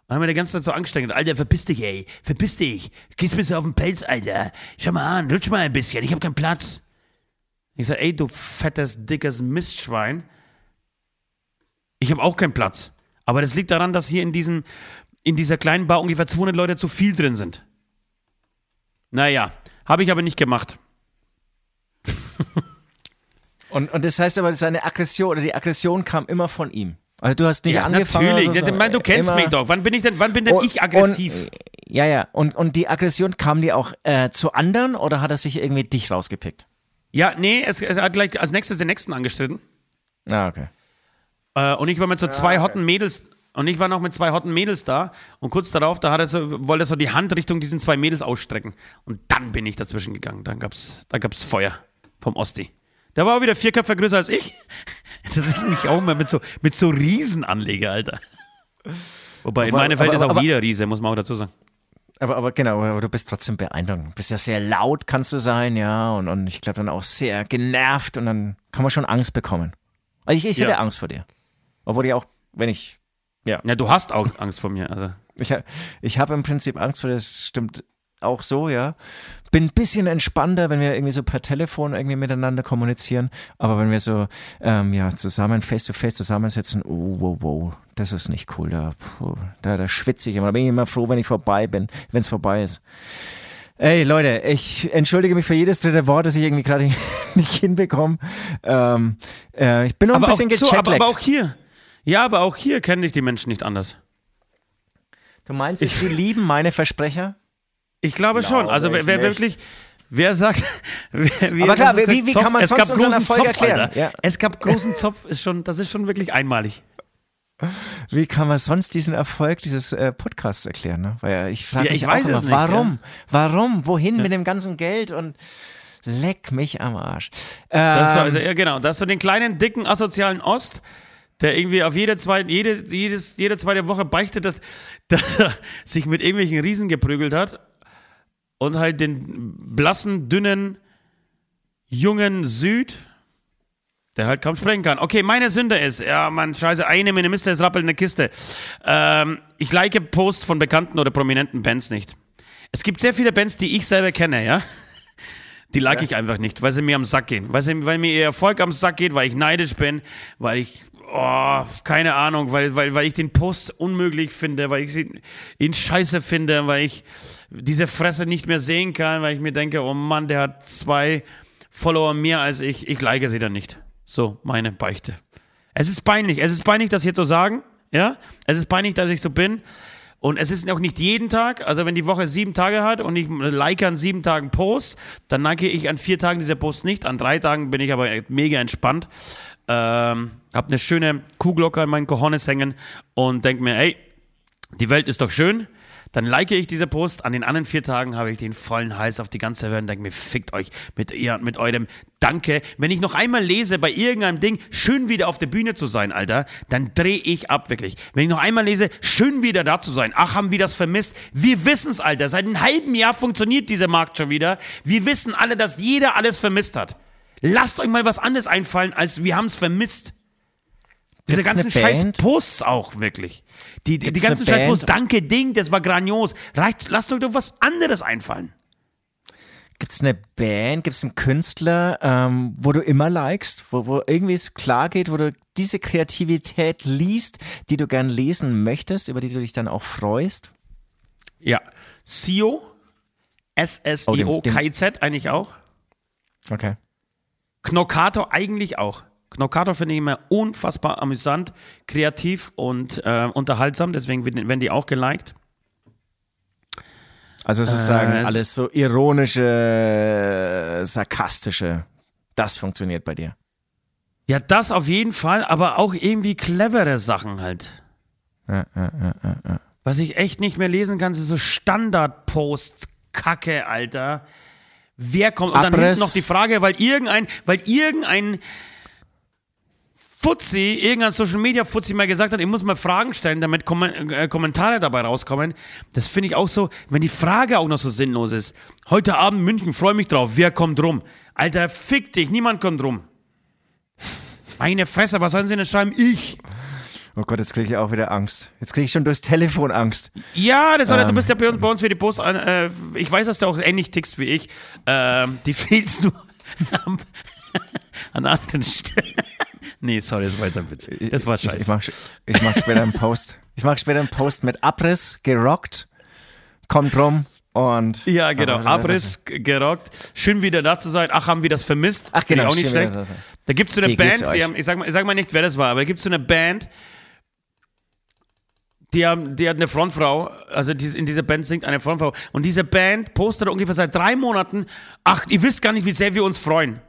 dann haben wir die ganze Zeit so angestrengt. Alter, verpiss dich, ey. Verpiss dich. Gehst mir so auf den Pelz, Alter. Schau mal an, lutsch mal ein bisschen. Ich habe keinen Platz. Ich sag, ey, du fettes, dickes Mistschwein. Ich habe auch keinen Platz. Aber das liegt daran, dass hier in, diesem, in dieser kleinen Bar ungefähr 200 Leute zu viel drin sind. Naja, habe ich aber nicht gemacht. Und, und das heißt aber, seine Aggression oder die Aggression kam immer von ihm. Also du hast nicht Ja, angefangen. natürlich. oder so, du kennst immer- mich doch. Wann bin ich denn, wann bin denn Und- ich aggressiv? Und, ja, ja. Und, und die Aggression kam die auch äh, zu anderen oder hat er sich irgendwie dich rausgepickt? ja, nee, es, es hat gleich als nächstes den nächsten angestritten. Ah, okay. Äh, und ich war mit so zwei hotten Mädels und ich war noch mit zwei hotten Mädels da und kurz darauf, da hat er so, wollte er so die Hand Richtung diesen zwei Mädels ausstrecken und dann bin ich dazwischen gegangen. Dann gab's, da gab's Feuer vom Osti. Der war auch wieder vier Köpfe größer als ich. Dass ich mich auch mal mit so, mit so Riesen anlege, Alter. Wobei in Aber- meinem Feld ist auch aber- jeder Riese, muss man auch dazu sagen. Aber, aber genau, aber du bist trotzdem beeindruckend. Du bist ja sehr laut, kannst du sein, ja. Und, und ich glaube dann auch sehr genervt und dann kann man schon Angst bekommen. Also ich, ich hätte Ja. Angst vor dir. Obwohl ich auch, wenn ich, Ja, du hast auch Angst vor mir. Also. ich, ich habe im Prinzip Angst vor dir, das stimmt auch so, ja. Bin ein bisschen entspannter, wenn wir irgendwie so per Telefon irgendwie miteinander kommunizieren. Aber wenn wir so, ähm, ja, zusammen, face to face zusammensitzen, oh, wow, wow, das ist nicht cool. Da, puh, da, da schwitze ich immer. Da bin ich immer froh, wenn ich vorbei bin, wenn es vorbei ist. Ey, Leute, ich entschuldige mich für jedes dritte Wort, das ich irgendwie gerade nicht hinbekomme. Ähm, äh, ich bin noch ein Aber, auch bisschen so, aber, aber auch hier. Ja, aber auch hier kennen dich die Menschen nicht anders. du meinst, sie lieben meine Versprecher? Ich glaube schon. Also wer, ich wer wirklich, wer sagt, wer, wie Aber klar, das wie- wie Zopf, kann man es sonst gab großen Erfolg Zopf, erklären? Ja. Es gab großen Zopf, ist schon, das ist schon wirklich einmalig. Wie kann man sonst diesen Erfolg dieses äh, Podcasts erklären? Ne? Weil ich frage Ja, mich ich auch weiß immer, es nicht, warum? Warum? Wohin mit dem ganzen Geld und leck mich am Arsch. Das Ähm, also, ja, genau. Das ist so den kleinen, dicken, asozialen Ost, der irgendwie auf jede zweite, jede, jedes, jede zweite Woche beichtet, dass, dass er sich mit irgendwelchen Riesen geprügelt hat und halt den blassen, dünnen, jungen Süd, der halt kaum sprechen kann. Okay, meine Sünde ist, ja, man, scheiße, eine Minimister ist der Kiste. Ähm, ich like Posts von bekannten oder prominenten Bands nicht. Es gibt sehr viele Bands, die ich selber kenne, ja. Die like ich einfach nicht, weil sie mir am Sack gehen. Weil, sie, weil mir ihr Erfolg am Sack geht, weil ich neidisch bin, weil ich, oh, keine Ahnung, weil, weil, weil ich den Post unmöglich finde, weil ich ihn, ihn scheiße finde, weil ich diese Fresse nicht mehr sehen kann, weil ich mir denke, oh Mann, der hat zwei Follower mehr als ich, ich like sie dann nicht. So, meine Beichte. Es ist peinlich, es ist peinlich, das hier zu sagen, ja. Es ist peinlich, dass ich so bin. Und es ist auch nicht jeden Tag, also wenn die Woche sieben Tage hat und ich like an sieben Tagen Posts, dann like ich an vier Tagen diese Posts nicht. An drei Tagen bin ich aber mega entspannt. Ähm, hab eine schöne Kuhglocke an meinen Cojones hängen und denk mir, ey, die Welt ist doch schön. Dann like ich diese Post. An den anderen vier Tagen habe ich den vollen Hals auf die ganze Welt und denke mir, fickt euch mit, ihr, mit eurem Danke. Wenn ich noch einmal lese bei irgendeinem Ding, schön wieder auf der Bühne zu sein, Alter, dann drehe ich ab, wirklich. Wenn ich noch einmal lese, schön wieder da zu sein. Ach, haben wir das vermisst? Wir wissen's, Alter. Seit einem halben Jahr funktioniert dieser Markt schon wieder. Wir wissen alle, dass jeder alles vermisst hat. Lasst euch mal was anderes einfallen, als wir haben's vermisst. Diese Gibt's ganzen scheiß? Posts auch wirklich. Die, die, die ganzen scheiß? Posts, danke Ding, das war grandios. Reicht, lasst euch doch was anderes einfallen. Gibt es eine Band, gibt es einen Künstler, ähm, wo du immer likest, wo, wo irgendwie es klar geht, wo du diese Kreativität liest, die du gern lesen möchtest, über die du dich dann auch freust? Ja. SEO, S-S-I-O, Oh, K-I-Z eigentlich auch. Okay. Knockator eigentlich auch. Knockator finde ich immer unfassbar amüsant, kreativ und äh, unterhaltsam, deswegen werden die auch geliked. Also sozusagen Äh, es- alles so ironische, sarkastische, das funktioniert bei dir. Ja, das auf jeden Fall, aber auch irgendwie clevere Sachen halt. Ja, ja, ja. Was ich echt nicht mehr lesen kann, sind so Standard-Posts, Kacke, Alter. Wer kommt? Und dann Abriss. hinten noch die Frage, weil irgendein, weil irgendein Fuzzi, irgendein Social Media Fuzzi mal gesagt hat, ich muss mal Fragen stellen, damit Kom äh, Kommentare dabei rauskommen. Das finde ich auch so, wenn die Frage auch noch so sinnlos ist. Heute Abend München, freue mich drauf. Wer kommt rum? Alter, fick dich, niemand kommt rum. Meine Fresse, was sollen sie denn schreiben? Ich. Oh Gott, jetzt kriege ich auch wieder Angst. Jetzt kriege ich schon durchs Telefon Angst. Ja, das hat, du Ähm. bist ja bei uns, bei uns für die Post. Äh, ich weiß, dass du auch ähnlich tickst wie ich. Ähm, die fehlst du am- an anderen Stellen. nee, sorry, das war jetzt ein Witz. Das war Ich, ich scheiße. mache ich mach später einen Post. Ich mache später einen Post mit Abriss, gerockt, kommt rum und. ja, genau. Abriss gerockt. Schön wieder da zu sein. Ach, haben wir das vermisst? Ach, genau, Ich auch nicht schlecht. da. Da gibt es so eine Wie Band, die haben, ich, sag mal, ich sag mal nicht, wer das war, aber da gibt es so eine Band, die haben, die hat eine Frontfrau, also die, in dieser Band singt eine Frontfrau. Und diese Band postet ungefähr seit drei Monaten, ach, ihr wisst gar nicht, wie sehr wir uns freuen,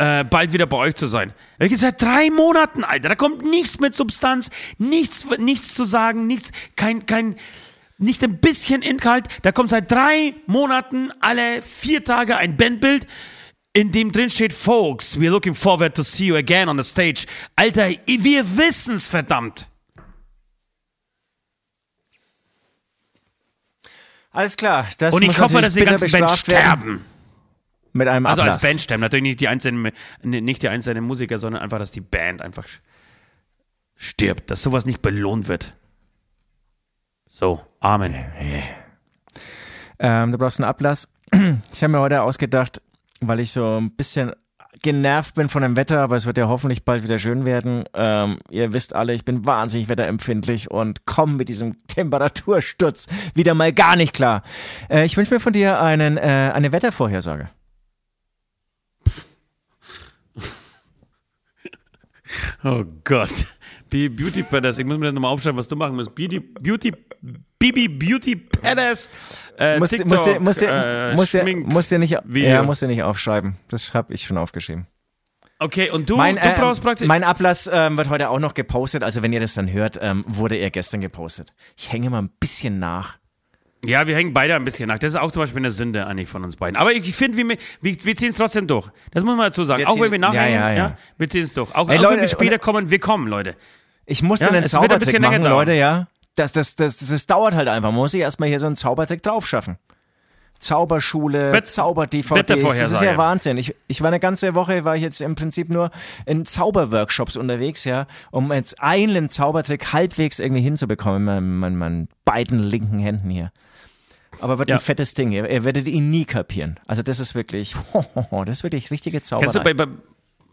äh, bald wieder bei euch zu sein. Ich seit drei Monaten, Alter, da kommt nichts mit Substanz, nichts, nichts zu sagen, nichts, kein, kein, nicht ein bisschen Inhalt. Da kommt seit drei Monaten alle vier Tage ein Bandbild, in dem drin steht, Folks, we're looking forward to see you again on the stage. Alter, wir wissen's, verdammt. Alles klar. Das Und ich muss hoffe, dass die ganzen Band bestraft werden sterben. Mit einem Also Ablass. als Band sterben, natürlich nicht die einzelnen, nicht die einzelnen Musiker, sondern einfach, dass die Band einfach stirbt, dass sowas nicht belohnt wird. So, Amen. Ähm, du brauchst einen Ablass. Ich habe mir heute ausgedacht, weil ich so ein bisschen genervt bin von dem Wetter, aber es wird ja hoffentlich bald wieder schön werden. Ähm, ihr wisst alle, ich bin wahnsinnig wetterempfindlich und komme mit diesem Temperatursturz wieder mal gar nicht klar. Äh, ich wünsche mir von dir einen, äh, eine Wettervorhersage. Oh Gott. Die Beauty Palace, ich muss mir das nochmal aufschreiben, was du machen musst. Beauty, Beauty, Bibi Beauty Palace. Äh, Musst, TikTok, musst, dir, musst, dir, äh, musst, dir, Schmink- musst dir nicht, Video. ja, musst dir nicht aufschreiben. Das habe ich schon aufgeschrieben. Okay, und du, Mein, du äh, brauchst praktisch. mein Ablass ähm, wird heute auch noch gepostet. Also wenn ihr das dann hört, ähm, wurde er gestern gepostet. Ich hänge mal ein bisschen nach. Ja, wir hängen beide ein bisschen nach. Das ist auch zum Beispiel eine Sünde eigentlich von uns beiden. Aber ich finde, wir, wir, wir ziehen es trotzdem durch. Das muss man dazu sagen. Wir auch ziehen- wenn wir nachhängen, ja, ja, ja, ja. wir ziehen es durch. Auch, Ey, auch Leute, wenn wir später kommen, wir kommen, Leute. Ich muss Ja, einen es wird ein bisschen Zaubertrick länger machen. Leute, ja. Das, das, das, das, das dauert halt einfach. Man muss sich erstmal hier so einen Zaubertrick drauf schaffen. Zauberschule, Zauber-DVDs, das ist ja Wahnsinn. Ich, ich war eine ganze Woche, war ich jetzt im Prinzip nur in Zauberworkshops unterwegs, ja, um jetzt einen Zaubertrick halbwegs irgendwie hinzubekommen mit meinen, meinen beiden linken Händen hier. Aber wird Ja. ein fettes Ding. Ihr, ihr werdet ihn nie kapieren. Also das ist wirklich, das ist wirklich richtige Kennst du Zauberei. bei, bei,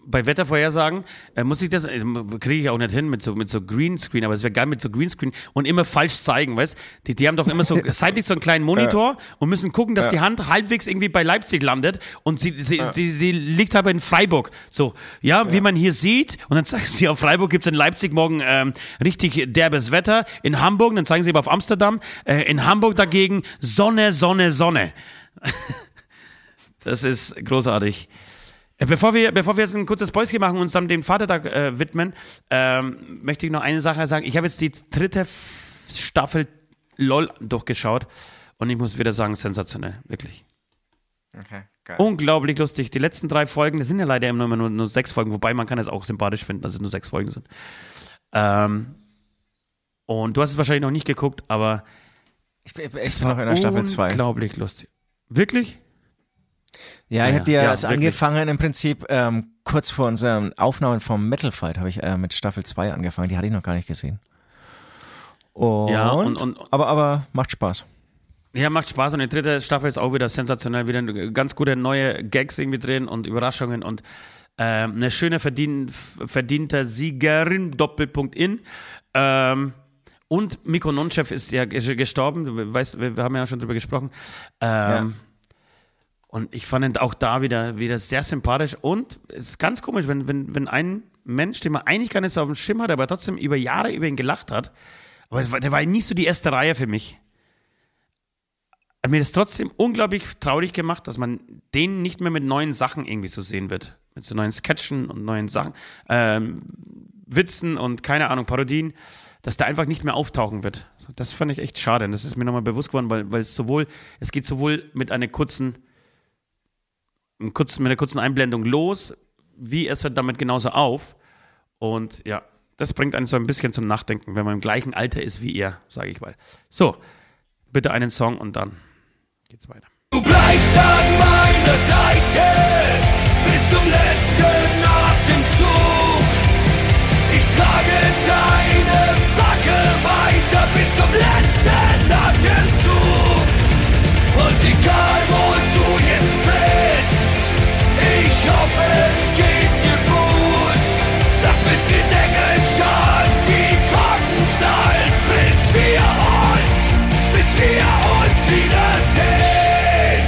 bei Wettervorhersagen, äh, muss ich das, äh, kriege ich auch nicht hin mit so, mit so Greenscreen, aber es wäre geil mit so Greenscreen und immer falsch zeigen, weißt? Die, die haben doch immer so seitlich so einen kleinen Monitor und müssen gucken, dass die Hand halbwegs irgendwie bei Leipzig landet und sie, sie, sie, sie liegt aber in Freiburg. So, ja, wie man hier sieht, und dann zeigen sie auf Freiburg gibt es in Leipzig morgen ähm, richtig derbes Wetter, in Hamburg, dann zeigen sie aber auf Amsterdam, äh, in Hamburg dagegen Sonne, Sonne, Sonne. Das ist großartig. Äh, Bevor wir, bevor wir jetzt ein kurzes Päuschen machen und uns dann dem Vatertag äh, widmen, ähm, möchte ich noch eine Sache sagen. Ich habe jetzt die dritte Staffel LOL durchgeschaut und ich muss wieder sagen, sensationell, wirklich. Okay, geil. Unglaublich lustig. Die letzten drei Folgen, das sind ja leider immer nur, nur sechs Folgen, wobei man kann es auch sympathisch finden, dass es nur sechs Folgen sind. Ähm, und du hast es wahrscheinlich noch nicht geguckt, aber Ich, bin- ich bin noch in der Staffel 2. unglaublich lustig. Wirklich? Ja, ich Ja, habe ja, es wirklich. angefangen im Prinzip ähm, kurz vor unseren Aufnahmen vom Metal Fight habe ich äh, mit Staffel 2 angefangen. Die hatte ich noch gar nicht gesehen. Und, Ja, und- und- aber, aber macht Spaß. Ja, macht Spaß und die dritte Staffel ist auch wieder sensationell. Wieder ganz gute neue Gags irgendwie drin und Überraschungen und ähm, eine schöne verdien, verdienter Siegerin, Doppelpunkt in. Ähm, und Miko Nonchef ist ja ja gestorben, du weißt, wir, haben ja schon drüber gesprochen. Ähm, Und ich fand ihn auch da wieder, wieder sehr sympathisch und es ist ganz komisch, wenn, wenn, wenn ein Mensch, den man eigentlich gar nicht so auf dem Schirm hat, aber trotzdem über Jahre über ihn gelacht hat, aber war- der war nie so die erste Reihe für mich hat mir das trotzdem unglaublich traurig gemacht, dass man den nicht mehr mit neuen Sachen irgendwie so sehen wird. Mit so neuen Sketchen und neuen Sachen, ähm, Witzen und keine Ahnung, Parodien, dass der einfach nicht mehr auftauchen wird. Das fand ich echt schade. Und das ist mir nochmal bewusst geworden, weil, weil es sowohl, es geht sowohl mit einer kurzen, kurzen, mit einer kurzen Einblendung los, wie es hört damit genauso auf. Und ja, das bringt einen so ein bisschen zum Nachdenken, wenn man im gleichen Alter ist wie er, sage ich mal. So, bitte einen Song und dann geht's weiter. Du bleibst an meiner Seite bis zum letzten Atemzug. Ich trage deine Flagge weiter bis zum letzten Atemzug. Und egal ich hoffe es geht dir gut. Lass mit den Engelscharen die Glocken knallen, bis wir uns, bis wir uns wiedersehen.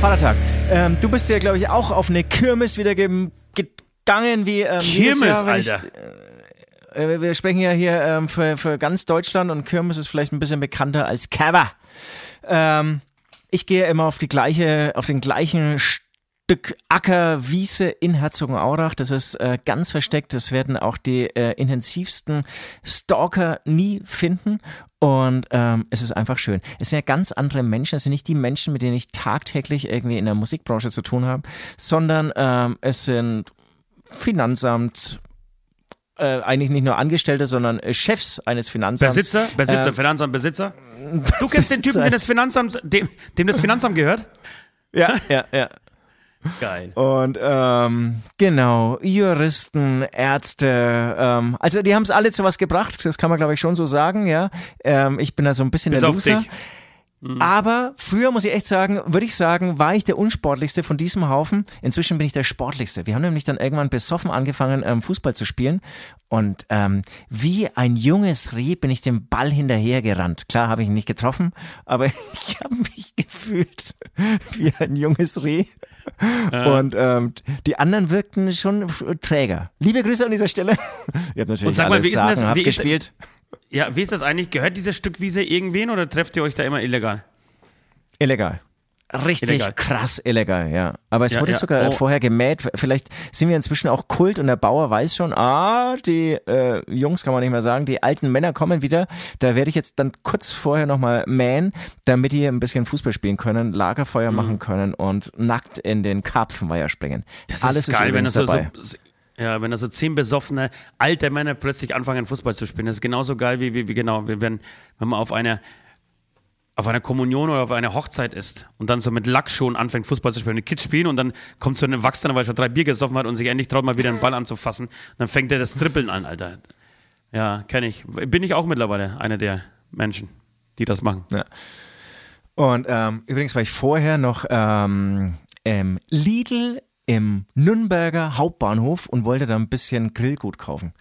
Vatertag. Ähm, du bist ja, glaube ich, auch auf eine Kirmes wieder ge gegangen, wie ähm, Kirmes, Jahr, Alter. Ich, äh, äh, wir sprechen ja hier ähm, für, für ganz Deutschland und Kirmes ist vielleicht ein bisschen bekannter als Cover. Ähm, ich gehe immer auf die gleiche, auf den gleichen Stück Acker, Wiese in Herzogenaurach. Das ist äh, ganz versteckt. Das werden auch die äh, intensivsten Stalker nie finden. Und ähm, es ist einfach schön. Es sind ja ganz andere Menschen. Es sind nicht die Menschen, mit denen ich tagtäglich irgendwie in der Musikbranche zu tun habe, sondern ähm, es sind Finanzamt, äh, eigentlich nicht nur Angestellte, sondern äh, Chefs eines Finanzamts. Besitzer, Besitzer, ähm, Finanzamt, Besitzer. Du kennst den Typen, dem das Finanzamt, dem, dem das Finanzamt gehört? Ja, ja, ja. Geil. Und ähm, genau, Juristen, Ärzte, ähm, also die haben es alle zu was gebracht, das kann man glaube ich schon so sagen, ja. Ähm, ich bin da so ein bisschen Bis der Loser. dich. Mhm. Aber früher muss ich echt sagen, würde ich sagen, war ich der unsportlichste von diesem Haufen. Inzwischen bin ich der sportlichste. Wir haben nämlich dann irgendwann besoffen angefangen, ähm, Fußball zu spielen. Und ähm, wie ein junges Reh bin ich dem Ball hinterhergerannt. Klar habe ich ihn nicht getroffen, aber ich habe mich gefühlt wie ein junges Reh. Und ähm, die anderen wirkten schon träger. Liebe Grüße an dieser Stelle. Ihr habt natürlich Und sag mal, wie ist denn das- wie ist- gespielt. Ja, wie ist das eigentlich? Gehört dieses Stück Wiese irgendwen oder trefft ihr euch da immer illegal? Illegal. Richtig Illegal. krass illegal, ja. Aber es Ja, wurde ja. sogar Oh. vorher gemäht. Vielleicht sind wir inzwischen auch Kult und der Bauer weiß schon, ah, die äh, Jungs kann man nicht mehr sagen, die alten Männer kommen wieder. Da werde ich jetzt dann kurz vorher nochmal mähen, damit die ein bisschen Fußball spielen können, Lagerfeuer machen können und nackt in den Karpfenweiher springen. Mhm. Das Alles ist geil, wenn übrigens das so, so, ja, wenn da so zehn besoffene alte Männer plötzlich anfangen, Fußball zu spielen. Das ist genauso geil, wie, wie, wie genau, wie wenn, wenn man auf einer auf einer Kommunion oder auf einer Hochzeit ist und dann so mit Lack schon anfängt, Fußball zu spielen. Die Kids spielen und dann kommt so ein Erwachsener, weil er schon drei Bier gesoffen hat und sich endlich traut, mal wieder einen Ball anzufassen. Und dann fängt er das Trippeln an, Alter. Ja, kenne ich. Bin ich auch mittlerweile einer der Menschen, die das machen. Und ähm, übrigens war ich vorher noch ähm, im Lidl im Nürnberger Hauptbahnhof und wollte da ein bisschen Grillgut kaufen.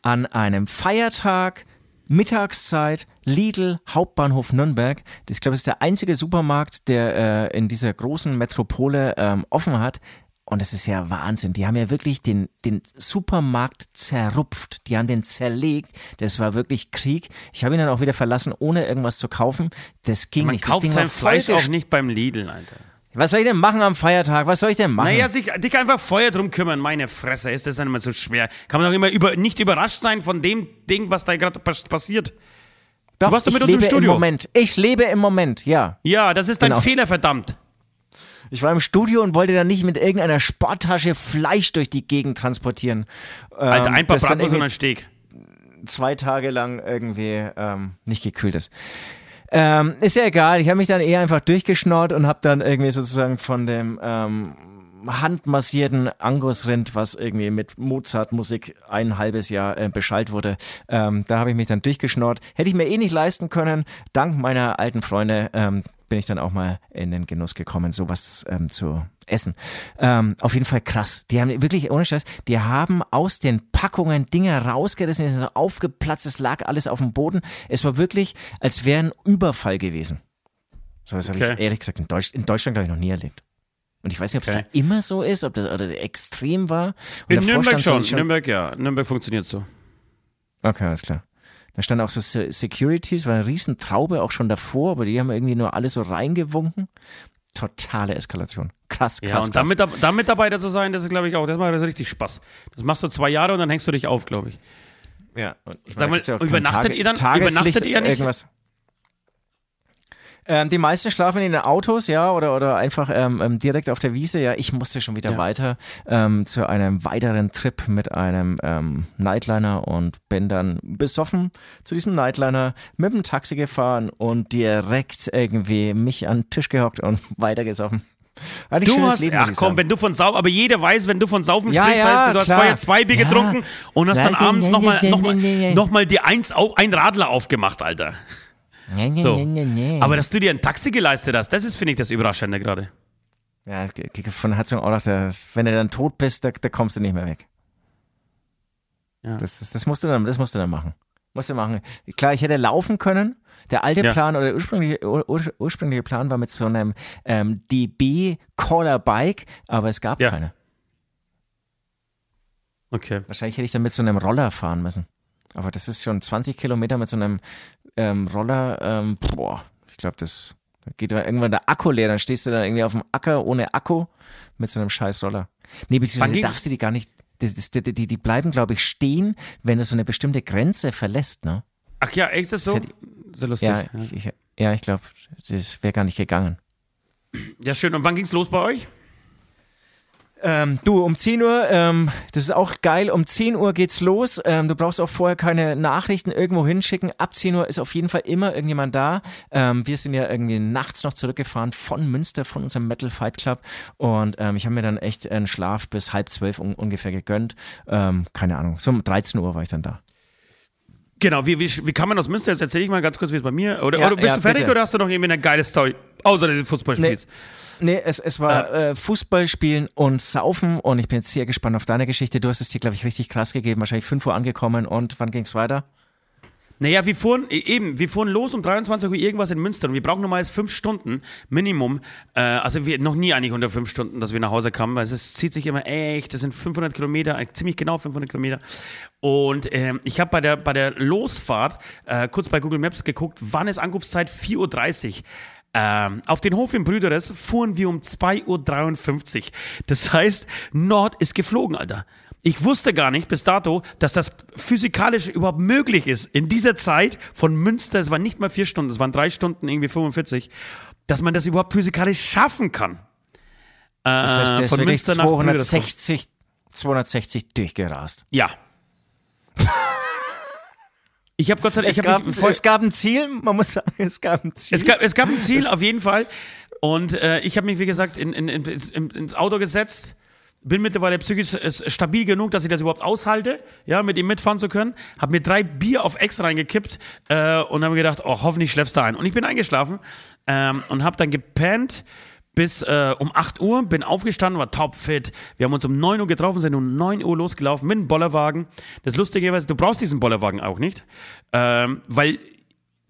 An einem Feiertag, Mittagszeit, Lidl Hauptbahnhof Nürnberg. Das, ich glaube, das ist der einzige Supermarkt, der äh, in dieser großen Metropole ähm, offen hat. Und es ist ja Wahnsinn. Die haben ja wirklich den, den Supermarkt zerrupft. Die haben den zerlegt. Das war wirklich Krieg. Ich habe ihn dann auch wieder verlassen, ohne irgendwas zu kaufen. Das ging Man nicht. kauft das Ding sein Fleisch auch nicht beim Lidl, Alter. Was soll ich denn machen am Feiertag? Was soll ich denn machen? Naja, sich, dich einfach Feuer drum kümmern, meine Fresse, ist das dann immer so schwer. Kann man doch immer über, nicht überrascht sein von dem Ding, was da gerade pas passiert. Doch, warst doch ich mit uns im lebe Studio. im Moment. Ich lebe im Moment, ja. Ja, das ist dein Genau. Fehler, verdammt. Ich war im Studio und wollte dann nicht mit irgendeiner Sporttasche Fleisch durch die Gegend transportieren. Alter, Ähm, ein paar das dann Bratwurst und ein Steak. zwei Tage lang irgendwie ähm, nicht gekühlt ist. Ähm, ist ja egal, ich habe mich dann eher einfach durchgeschnort und habe dann irgendwie sozusagen von dem ähm, handmassierten Angusrind, was irgendwie mit Mozart-Musik ein halbes Jahr äh, beschallt wurde, ähm, da habe ich mich dann durchgeschnort. Hätte ich mir eh nicht leisten können. Dank meiner alten Freunde ähm, bin ich dann auch mal in den Genuss gekommen, sowas ähm, zu essen. Ähm, auf jeden Fall krass. Die haben wirklich, ohne Scheiß, die haben aus den Packungen Dinge rausgerissen, die sind so aufgeplatzt, es lag alles auf dem Boden. Es war wirklich, als wäre ein Überfall gewesen. So was habe Okay. ich ehrlich gesagt in, Deutsch, in Deutschland, glaube ich, noch nie erlebt. Und ich weiß nicht, ob es Okay. da immer so ist, ob das oder extrem war. In Nürnberg so- schon. Nürnberg, ja. Nürnberg funktioniert so. Okay, alles klar. Da stand auch so Se- Securities, war eine riesen Traube auch schon davor, aber die haben irgendwie nur alle so reingewunken. Totale Eskalation. Krass, krass, Ja, und krass. da, Mitab- da Mitarbeiter zu sein, das ist, glaube ich, auch, das macht richtig Spaß. Das machst du zwei Jahre und dann hängst du dich auf, glaube ich. Ja, und ich Sag mal, ja übernachtet ihr dann- Tageslicht, übernachtet ihr nicht? Irgendwas. Ähm, die meisten schlafen in den Autos, ja, oder, oder einfach ähm, ähm, direkt auf der Wiese. Ja, ich musste schon wieder Ja. weiter ähm, zu einem weiteren Trip mit einem ähm, Nightliner und bin dann besoffen zu diesem Nightliner mit dem Taxi gefahren und direkt irgendwie mich an den Tisch gehockt und weitergesoffen. Hatte ich Du hast, Leben, ach komm, wenn du von Saufen, aber jeder weiß, wenn du von Saufen Ja, sprichst, ja, heißt, du hast klar. vorher zwei Bier Ja. getrunken und hast dann abends nochmal nein, noch mal, nein, nein, nein. noch mal die eins, ein Radler aufgemacht, Alter. Nee, nee, So. nee, nee. Aber dass du dir ein Taxi geleistet hast, das ist, finde ich, das Überraschende gerade. ja, von Herzog auch da, wenn du dann tot bist, da, da kommst du nicht mehr weg. Ja. Das, das, das musst du dann, das musst du dann machen. Musst du machen. Klar, ich hätte laufen können. Der alte Ja. Plan oder der ursprüngliche, ur, ur- ursprüngliche Plan war mit so einem ähm, DB Caller Bike, aber es gab Ja. keine. Okay. Wahrscheinlich hätte ich dann mit so einem Roller fahren müssen. Aber das ist schon 20 Kilometer mit so einem ähm, Roller. Ähm, boah, ich glaube, das geht dann irgendwann der Akku leer. Dann stehst du da irgendwie auf dem Acker ohne Akku mit so einem scheiß Roller. Nee, beziehungsweise darfst du die gar nicht. Das, das, die, die, die bleiben, glaube ich, stehen, wenn du so eine bestimmte Grenze verlässt, ne? Ach ja, echt ist das so? Das hätte- so lustig. Ja, Ja, ich, ich, ja, ich glaube, das wäre gar nicht gegangen. ja, schön. Und wann ging's los bei euch? Ähm, du, um 10 Uhr, ähm, das ist auch geil, um 10 Uhr geht's los. Ähm, du brauchst auch vorher keine Nachrichten irgendwo hinschicken. Ab 10 Uhr ist auf jeden Fall immer irgendjemand da. Ähm, wir sind ja irgendwie nachts noch zurückgefahren von Münster, von unserem Metal Fight Club. Und ähm, ich habe mir dann echt einen Schlaf bis halb zwölf un ungefähr gegönnt. Ähm, keine Ahnung, so um 13 Uhr war ich dann da. Genau, wie, wie, wie kann man aus Münster? Jetzt erzähle ich mal ganz kurz, wie es bei mir. Oder, Ja, oder bist ja, du fertig bitte. oder hast du noch irgendwie eine geile Story? Außer dass du Fußball Nee. Nee, es, es war äh, Fußball spielen und saufen und ich bin jetzt sehr gespannt auf deine Geschichte. Du hast es dir, glaube ich, richtig krass gegeben. Wahrscheinlich 5 Uhr angekommen und wann ging's weiter? Naja, wir fuhren, e- eben, wir fuhren los um 23 Uhr irgendwas in Münster und wir brauchen normalerweise fünf Stunden Minimum. Äh, also wir noch nie eigentlich unter fünf Stunden, dass wir nach Hause kamen, weil es zieht sich immer echt, das sind 500 Kilometer, äh, ziemlich genau 500 Kilometer. Und ähm, ich habe bei der, bei der Losfahrt äh, kurz bei Google Maps geguckt, wann ist Ankunftszeit? 4.30 Uhr. Ähm, auf den Hof in Brüderes fuhren wir um 2.53 Uhr. Das heißt, Nord ist geflogen, Alter. Ich wusste gar nicht bis dato, dass das physikalisch überhaupt möglich ist. In dieser Zeit von Münster, es waren nicht mal vier Stunden, es waren drei Stunden, irgendwie 45, dass man das überhaupt physikalisch schaffen kann. Das heißt, der ist Äh, von wirklich Münster nach Brüderes. 260, 260 durchgerast. Ja. Ich habe Gott sei Dank, Es ich gab, voll, es gab ein Ziel, man muss sagen, es gab ein Ziel. Es gab, es gab ein Ziel, auf jeden Fall. Und äh, ich habe mich, wie gesagt, in, in, in, ins Auto gesetzt. Bin mittlerweile psychisch äh, stabil genug, dass ich das überhaupt aushalte, ja, mit ihm mitfahren zu können. Habe mir drei Bier auf Ex reingekippt äh, und habe mir gedacht, oh, hoffentlich schläfst du ein. Und ich bin eingeschlafen ähm, und habe dann gepennt bis äh, um 8 Uhr, bin aufgestanden, war topfit. Wir haben uns um 9 Uhr getroffen, sind um 9 Uhr losgelaufen mit einem Bollerwagen. Das Lustige ist, du brauchst diesen Bollerwagen auch nicht, ähm, weil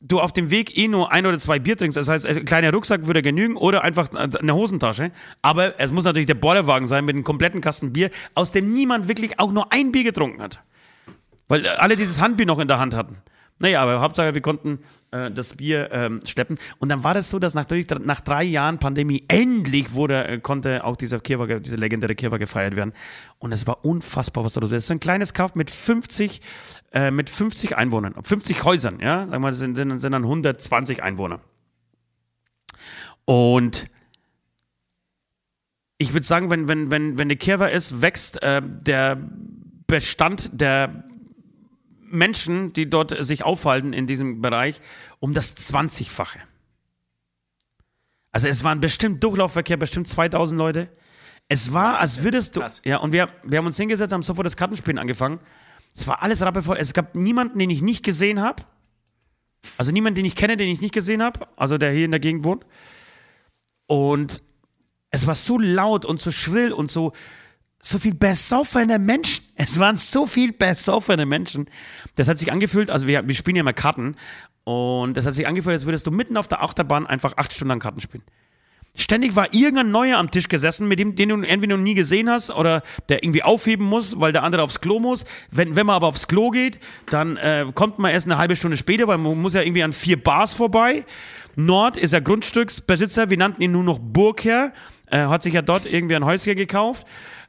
du auf dem Weg eh nur ein oder zwei Bier trinkst. Das heißt, ein kleiner Rucksack würde genügen oder einfach eine Hosentasche. Aber es muss natürlich der Bollerwagen sein mit einem kompletten Kasten Bier, aus dem niemand wirklich auch nur ein Bier getrunken hat. Weil alle dieses Handbier noch in der Hand hatten. Naja, aber Hauptsache, wir konnten äh, das Bier ähm, schleppen. Und dann war das so, dass nach, nach drei Jahren Pandemie endlich wurde, äh, konnte auch dieser Kirwa, diese legendäre Kirwa gefeiert werden. Und es war unfassbar, was da los ist. Das ist so ein kleines Kaff mit 50, äh, mit 50 Einwohnern, 50 Häusern, ja. Sagen wir das sind, sind, sind dann 120 Einwohner. Und ich würde sagen, wenn, wenn, wenn, wenn eine Kirwa ist, wächst äh, der Bestand der Menschen, die dort sich aufhalten in diesem Bereich, um das 20-fache. Also es waren bestimmt Durchlaufverkehr, bestimmt 2000 Leute. Es war, als würdest du. Ja, und wir, wir haben uns hingesetzt, haben sofort das Kartenspielen angefangen. Es war alles rappelvoll. Es gab niemanden, den ich nicht gesehen habe. Also niemanden, den ich kenne, den ich nicht gesehen habe. Also der hier in der Gegend wohnt. Und es war so laut und so schrill und so, so viel besoffene Menschen. Es waren so viel besoffene Menschen. Das hat sich angefühlt, also wir, wir spielen ja mal Karten. Und das hat sich angefühlt, als würdest du mitten auf der Achterbahn einfach acht Stunden lang Karten spielen. Ständig war irgendein Neuer am Tisch gesessen, mit dem, den du entweder noch nie gesehen hast oder der irgendwie aufheben muss, weil der andere aufs Klo muss. Wenn, wenn man aber aufs Klo geht, dann äh, kommt man erst eine halbe Stunde später, weil man muss ja irgendwie an vier Bars vorbei. Nord ist ja Grundstücksbesitzer, wir nannten ihn nur noch Burgherr, äh, hat sich ja dort irgendwie ein Häuschen gekauft.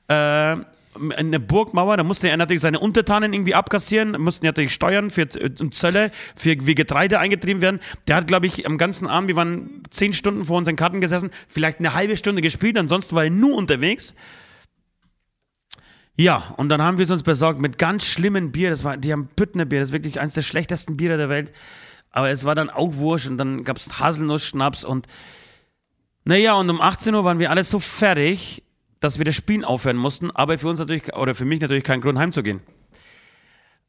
Äh, eine Burgmauer, da musste er natürlich seine Untertanen irgendwie abkassieren, mussten natürlich Steuern für und Zölle für wie Getreide eingetrieben werden. Der hat, glaube ich, am ganzen Abend, wir waren zehn Stunden vor unseren Karten gesessen, vielleicht eine halbe Stunde gespielt, ansonsten war er nur unterwegs. Ja, und dann haben wir es uns besorgt mit ganz schlimmen Bier. Das war, die haben Püttner Bier, das ist wirklich eines der schlechtesten Biere der Welt. Aber es war dann auch Wurscht und dann gab es Haselnuss-Schnaps und naja, und um 18 Uhr waren wir alle so fertig, dass wir das Spielen aufhören mussten, aber für uns natürlich, oder für mich natürlich kein Grund heimzugehen.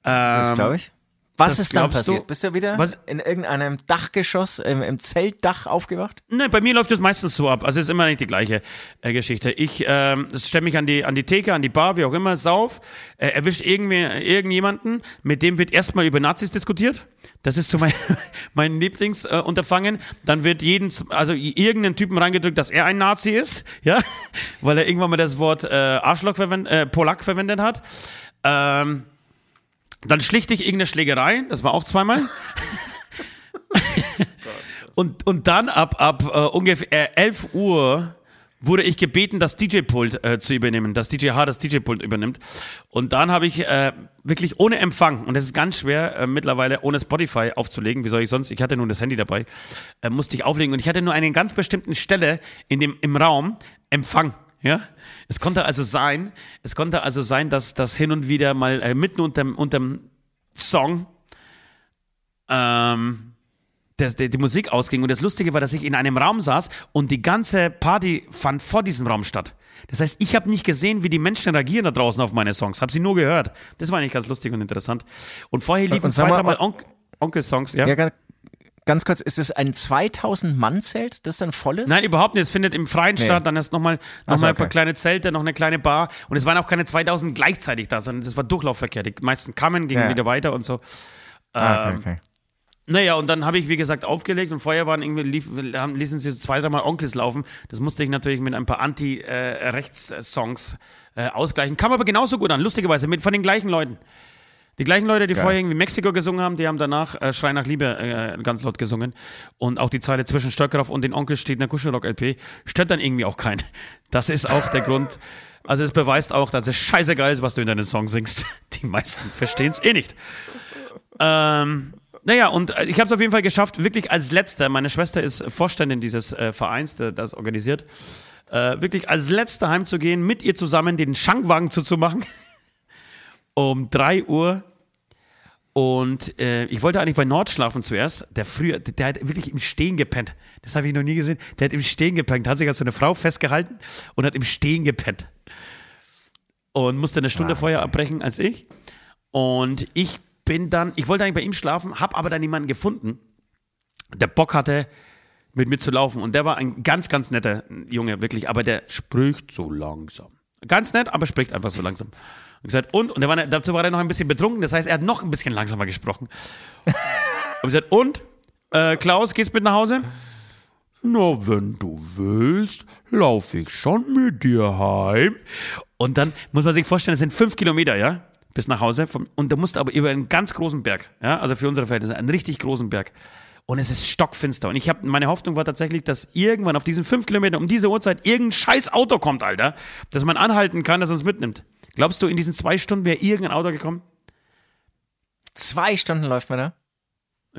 Das Ähm, glaube ich. Was das ist dann glaubst du? passiert? Bist du wieder Was- in irgendeinem Dachgeschoss, im, im Zeltdach aufgewacht? Ne, bei mir läuft das meistens so ab. Also es ist immer nicht die gleiche äh, Geschichte. Ich ähm, stelle mich an die, an die Theke, an die Bar, wie auch immer, sauf, äh, erwischt irgendwie, irgendjemanden, mit dem wird erstmal über Nazis diskutiert. Das ist so mein, mein Lieblingsunterfangen. Äh. Dann wird jeden, also irgendeinen Typen reingedrückt, dass er ein Nazi ist, ja, weil er irgendwann mal das Wort äh, Arschloch verwendet, äh, Polak verwendet hat. Ähm, Dann schlichte ich irgendeine Schlägerei, das war auch zweimal. und, und dann ab, ab äh, ungefähr 11 Uhr wurde ich gebeten, das DJ-Pult äh, zu übernehmen, dass DJ H das DJ-Pult übernimmt. Und dann habe ich äh, wirklich ohne Empfang, und es ist ganz schwer äh, mittlerweile ohne Spotify aufzulegen, wie soll ich sonst, ich hatte nur das Handy dabei, äh, musste ich auflegen und ich hatte nur eine ganz bestimmten Stelle in dem, im Raum Empfang. Ja, es konnte also sein, es konnte also sein, dass das hin und wieder mal äh, mitten unterm, unterm Song ähm, der, der, die Musik ausging. Und das Lustige war, dass ich in einem Raum saß und die ganze Party fand vor diesem Raum statt. Das heißt, ich habe nicht gesehen, wie die Menschen reagieren da draußen auf meine Songs, habe sie nur gehört. Das war eigentlich ganz lustig und interessant. Und vorher liefen zwei, mal, dreimal On Onkel-Songs, ja. Ja, ganz, kurz, ist es ein 2000-Mann-Zelt? Das ist ein volles? Nein, überhaupt nicht. Es findet im Freien Nee. statt. Dann ist nochmal noch mal ein paar okay. kleine Zelte, noch eine kleine Bar. Und es waren auch keine 2000 gleichzeitig da, sondern es war Durchlaufverkehr. Die meisten kamen, gingen Ja. wieder weiter und so. Ah, Ähm, okay, okay. Naja, und dann habe ich, wie gesagt, aufgelegt und vorher waren irgendwie, lief, haben, ließen sie zwei, dreimal Onkels laufen. Das musste ich natürlich mit ein paar Anti-Rechts-Songs äh, ausgleichen. Kam aber genauso gut an, lustigerweise, mit, von den gleichen Leuten. Die gleichen Leute, die Geil. vorher irgendwie Mexiko gesungen haben, die haben danach äh, Schrei nach Liebe äh, ganz laut gesungen. Und auch die Zeile zwischen Stöckerhoff und den Onkel steht in der Kuschelrock-LP. Stört dann irgendwie auch keinen. Das ist auch der Grund. Also es beweist auch, dass es scheißegal ist, was du in deinen Song singst. Die meisten verstehen es eh nicht. Ähm, naja, und äh, ich habe es auf jeden Fall geschafft, wirklich als letzter, meine Schwester ist Vorständin dieses äh, Vereins, der das organisiert, äh, wirklich als letzter heimzugehen, mit ihr zusammen den Schankwagen zuzumachen. um 3 Uhr. Und äh, ich wollte eigentlich bei Nord schlafen zuerst. Der früher, der, der hat wirklich im Stehen gepennt. Das habe ich noch nie gesehen. Der hat im Stehen gepennt. Hat sich als so eine Frau festgehalten und hat im Stehen gepennt. Und musste eine Stunde Wahnsinn. vorher abbrechen als ich. Und ich bin dann, ich wollte eigentlich bei ihm schlafen, habe aber dann jemanden gefunden, der Bock hatte, mit mir zu laufen. Und der war ein ganz, ganz netter Junge, wirklich. Aber der spricht so langsam. Ganz nett, aber spricht einfach so langsam. Und gesagt, und? Und war, dazu war er noch ein bisschen betrunken. Das heißt, er hat noch ein bisschen langsamer gesprochen. Und gesagt, und? Äh, Klaus, gehst mit nach Hause? Na, wenn du willst, laufe ich schon mit dir heim. Und dann muss man sich vorstellen, es sind fünf Kilometer, ja, bis nach Hause. Vom, und du musst aber über einen ganz großen Berg, ja, also für unsere Verhältnisse, einen richtig großen Berg. Und es ist stockfinster. Und ich habe, meine Hoffnung war tatsächlich, dass irgendwann auf diesen fünf Kilometern um diese Uhrzeit irgendein scheiß Auto kommt, Alter, dass man anhalten kann, das uns mitnimmt. Glaubst du, in diesen zwei Stunden wäre irgendein Auto gekommen? Zwei Stunden läuft man da?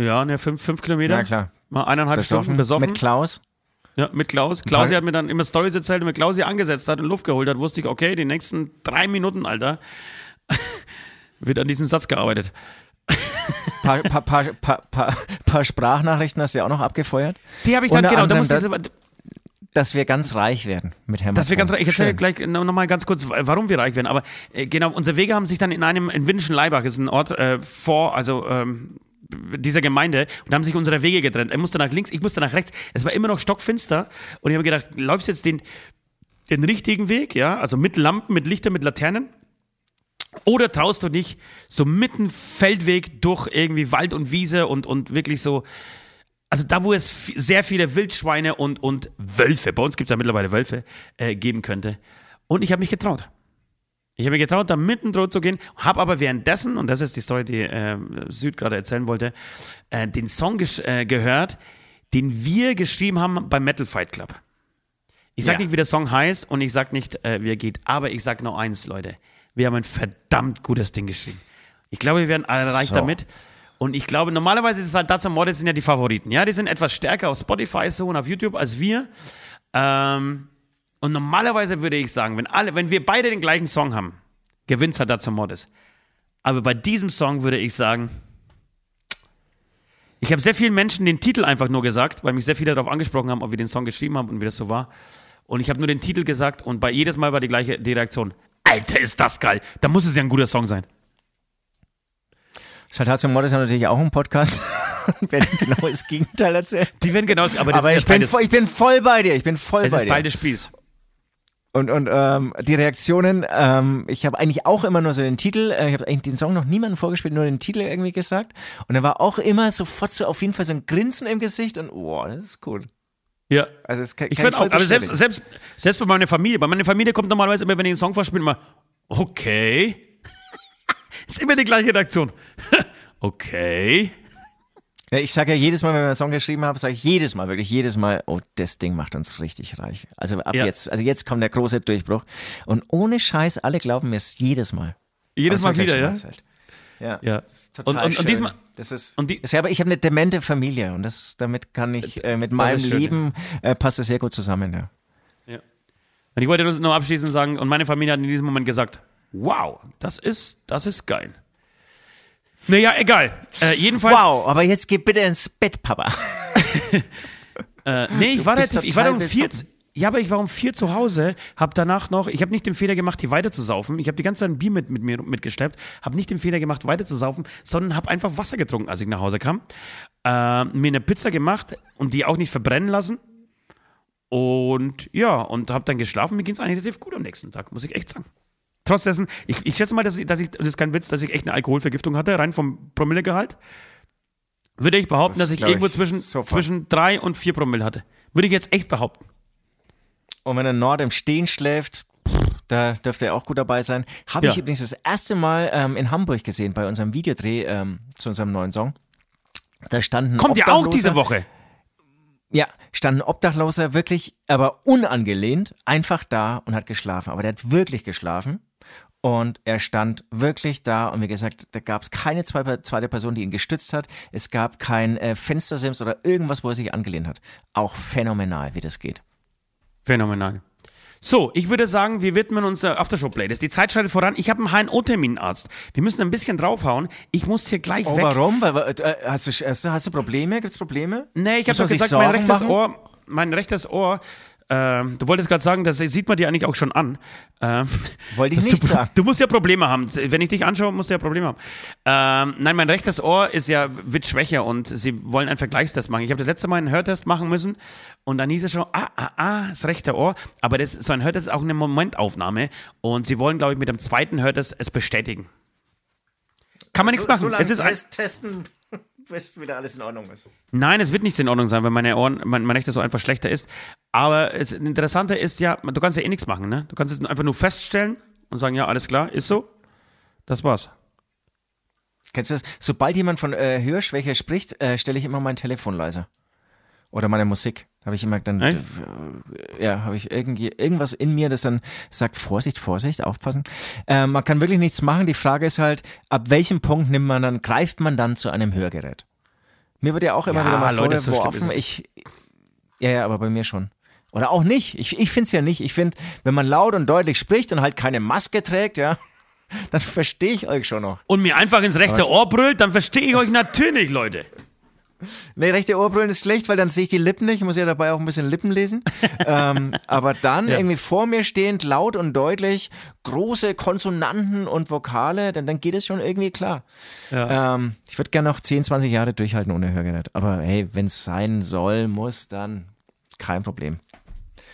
Ja, ne, fünf, fünf Kilometer. Ja, klar. Mal eineinhalb Stunden besoffen. Mit Klaus? Ja, mit Klaus. Klausi hat mir dann immer Stories erzählt und wenn Klausi angesetzt hat und Luft geholt hat, wusste ich, okay, die nächsten drei Minuten, Alter, wird an diesem Satz gearbeitet. Paar, paar, paar, paar, Sprachnachrichten hast du ja auch noch abgefeuert. Die habe ich dann, Unter genau, da musste ich, Dass wir ganz reich werden mit Herrn dass wir ganz, Macron. ich erzähle gleich nochmal ganz kurz, warum wir reich werden. Aber äh, genau, unsere Wege haben sich dann in einem, in Winschen-Leibach, ist ein Ort äh, vor, also ähm, dieser Gemeinde, und da haben sich unsere Wege getrennt. Er musste nach links, ich musste nach rechts. Es war immer noch stockfinster und ich habe gedacht, läufst jetzt den, den richtigen Weg, ja, also mit Lampen, mit Lichtern, mit Laternen? Oder traust du dich so mitten Feldweg durch irgendwie Wald und Wiese und, und wirklich so, also da, wo es sehr viele Wildschweine und, und Wölfe, bei uns gibt es ja mittlerweile Wölfe, äh, geben könnte. Und ich habe mich getraut. Ich habe mich getraut, da mitten drüber zu gehen, habe aber währenddessen, und das ist die Story, die äh, Süd gerade erzählen wollte, äh, den Song äh, gehört, den wir geschrieben haben beim Metal Fight Club. Ich sag Ja. nicht, wie der Song heißt und ich sag nicht, äh, wie er geht, aber ich sag nur eins, Leute. Wir haben ein verdammt gutes Ding geschrieben. Ich glaube, wir werden alle reich So. damit. Und ich glaube, normalerweise ist es halt, Dazu Mordes sind ja die Favoriten. Ja, die sind etwas stärker auf Spotify so und auf YouTube als wir. Ähm, und normalerweise würde ich sagen, wenn alle, wenn wir beide den gleichen Song haben, gewinnt halt Dazu Mordes. Aber bei diesem Song würde ich sagen, ich habe sehr vielen Menschen den Titel einfach nur gesagt, weil mich sehr viele darauf angesprochen haben, ob wir den Song geschrieben haben und wie das so war. Und ich habe nur den Titel gesagt und bei jedes Mal war die gleiche die Reaktion. Alter, ist das geil. Da muss es ja ein guter Song sein. Saltatio Mortis hat natürlich auch einen Podcast. und werden genau das Gegenteil erzählen. Die werden genau, aber das Aber ist ich bin, voll, ich bin voll bei dir. Ich bin voll es bei ist Teil dir. des Spiels. Und, und ähm, die Reaktionen, ähm, ich habe eigentlich auch immer nur so den Titel, äh, ich habe eigentlich den Song noch niemandem vorgespielt, nur den Titel irgendwie gesagt. Und da war auch immer sofort so auf jeden Fall so ein Grinsen im Gesicht und wow, das ist cool. Ja. Also das kann, Ich kann auch, aber selbst, selbst, selbst bei meiner Familie, bei meiner Familie kommt normalerweise immer, wenn ich einen Song vorspiele, immer, okay. Ist immer die gleiche Reaktion. okay. Ja, ich sage ja jedes Mal, wenn wir einen Song geschrieben haben, sage ich jedes Mal, wirklich jedes Mal, oh, das Ding macht uns richtig reich. Also ab Ja. jetzt, also jetzt kommt der große Durchbruch. Und ohne Scheiß, alle glauben mir es jedes Mal. Jedes Mal wieder, ja? erzählt. Ja. Ja. Ist total Und- und- und diesmal- das ist, und die- das, ja, aber ich habe eine demente Familie und das, damit kann ich, äh, mit Das meinem ist schön, ja. Leben äh, passt das sehr gut zusammen, ja. Ja. Und ich wollte nur abschließend sagen, und meine Familie hat in diesem Moment gesagt, wow, das ist, das ist geil. Naja, egal. Äh, jedenfalls, Wow, aber jetzt geh bitte ins Bett, Papa. äh, nee, ich war, relativ, ich war um vier, ja, aber ich war um vier zu Hause, habe danach noch, ich habe nicht den Fehler gemacht, hier weiter zu saufen. Ich habe die ganze Zeit ein Bier mit, mit mir mitgeschleppt, habe nicht den Fehler gemacht, weiter zu saufen, sondern habe einfach Wasser getrunken, als ich nach Hause kam. Äh, mir eine Pizza gemacht und die auch nicht verbrennen lassen. Und ja, und habe dann geschlafen. Mir ging es eigentlich relativ gut am nächsten Tag, muss ich echt sagen. Trotz dessen, ich, ich schätze mal, dass ich, dass ich, das ist kein Witz, dass ich echt eine Alkoholvergiftung hatte, rein vom Promillegehalt. Würde ich behaupten, Das dass ich irgendwo ich zwischen, sofort. zwischen drei und vier Promille hatte. Würde ich jetzt echt behaupten. Und wenn er Nord im Stehen schläft, da dürfte er auch gut dabei sein. Habe ich Ja. übrigens das erste Mal ähm, in Hamburg gesehen, bei unserem Videodreh ähm, zu unserem neuen Song. Da standen Kommt ja auch diese Woche. Ja, stand ein Obdachloser wirklich, aber unangelehnt, einfach da und hat geschlafen. Aber der hat wirklich geschlafen. Und er stand wirklich da und wie gesagt, da gab es keine zwei- zweite Person, die ihn gestützt hat. Es gab kein äh, Fenstersims oder irgendwas, wo er sich angelehnt hat. Auch phänomenal, wie das geht. Phänomenal. So, ich würde sagen, wir widmen uns der Aftershow-Playlist. Die Zeit schreitet voran. Ich habe einen HNO-Terminarzt. Wir müssen ein bisschen draufhauen. Ich muss hier gleich Oh, weg. warum? Weil, weil, äh, hast, du, hast, du, Probleme? Gibt es Probleme? Nee, ich habe doch gesagt, mein rechtes machen? Ohr, mein rechtes Ohr, ähm, du wolltest gerade sagen, das sieht man dir eigentlich auch schon an. Ähm, Wollte ich nicht du, sagen. Du musst ja Probleme haben. Wenn ich dich anschaue, musst du ja Probleme haben. Ähm, nein, mein rechtes Ohr ist ja, wird schwächer und sie wollen einen Vergleichstest machen. Ich habe das letzte Mal einen Hörtest machen müssen und dann hieß es schon, ah, ah, ah, das rechte Ohr. Aber das, so ein Hörtest ist auch eine Momentaufnahme und sie wollen, glaube ich, mit dem zweiten Hörtest es bestätigen. Kann man nichts machen. es ist ein, testen, bis wieder alles in Ordnung ist. Nein, es wird nicht in Ordnung sein, weil meine Ohren, mein, mein rechtes Ohr einfach schlechter ist. Aber das Interessante ist ja, du kannst ja eh nichts machen, ne? Du kannst es einfach nur feststellen und sagen, ja, alles klar, ist so. Das war's. Kennst du das? Sobald jemand von äh, Hörschwäche spricht, äh, stelle ich immer mein Telefon leiser. Oder meine Musik. Habe ich immer dann, Echt? äh, ja, habe ich irgendwie, irgendwas in mir, das dann sagt, Vorsicht, Vorsicht, aufpassen. Äh, man kann wirklich nichts machen. Die Frage ist halt, ab welchem Punkt nimmt man dann, greift man dann zu einem Hörgerät? Mir wird ja auch immer Ja, wieder mal Leute, so es. ich, ja, ja, aber bei mir schon. Oder auch nicht. Ich, ich finde es ja nicht. Ich finde, wenn man laut und deutlich spricht und halt keine Maske trägt, ja, dann verstehe ich euch schon noch. Und mir einfach ins rechte Ohr brüllt, dann verstehe ich euch natürlich, Leute. Nee, rechte Ohrbrüllen ist schlecht, weil dann sehe ich die Lippen nicht. Ich muss ja dabei auch ein bisschen Lippen lesen. ähm, aber dann Ja. irgendwie vor mir stehend, laut und deutlich, große Konsonanten und Vokale, dann, dann geht es schon irgendwie klar. Ja. Ähm, ich würde gerne noch 10, 20 Jahre durchhalten ohne Hörgerät. Aber hey, wenn es sein soll, muss, dann kein Problem.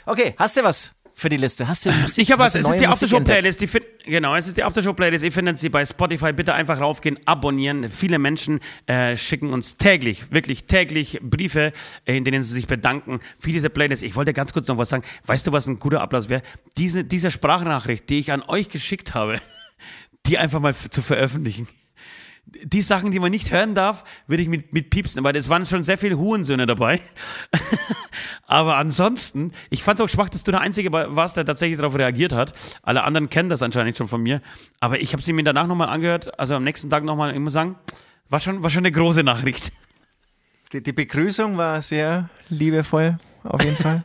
Okay, hast du was für die Liste? Hast du Musik? Ich habe was, es ist die Aftershow-Playlist. Genau, es ist die Aftershow-Playlist. Ihr findet sie bei Spotify. Bitte einfach raufgehen, abonnieren. Viele Menschen äh, schicken uns täglich, wirklich täglich Briefe, äh, in denen sie sich bedanken für diese Playlist. Ich wollte ganz kurz noch was sagen. Weißt du, was ein guter Ablass wäre? Diese, diese Sprachnachricht, die ich an euch geschickt habe, die einfach mal zu veröffentlichen. Die Sachen, die man nicht hören darf, würde ich mit, mit piepsen, weil es waren schon sehr viele Hurensöhne dabei. Aber ansonsten, ich fand es auch schwach, dass du der Einzige war- warst, der tatsächlich darauf reagiert hat. Alle anderen kennen das anscheinend schon von mir. Aber ich habe sie mir danach nochmal angehört, also am nächsten Tag nochmal, ich muss sagen, war schon, war schon eine große Nachricht. Die, die Begrüßung war sehr liebevoll, auf jeden Fall.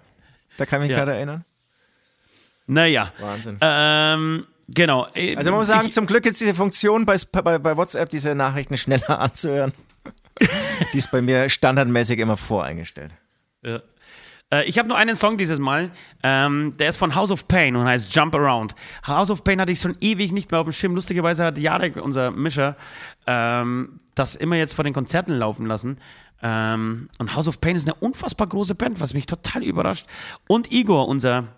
Da kann ich mich Ja. gerade erinnern. Naja. Wahnsinn. Ähm, genau. Also man muss sagen, ich, zum Glück es diese Funktion bei, bei, bei WhatsApp, diese Nachrichten schneller anzuhören. Die ist bei mir standardmäßig immer voreingestellt. Ja. Äh, Ich habe nur einen Song dieses Mal. Ähm, der ist von House of Pain und heißt Jump Around. House of Pain hatte ich schon ewig nicht mehr auf dem Schirm. Lustigerweise hat Jarek, unser Mischer, ähm, das immer jetzt vor den Konzerten laufen lassen. Ähm, und House of Pain ist eine unfassbar große Band, was mich total überrascht. Und Igor, unser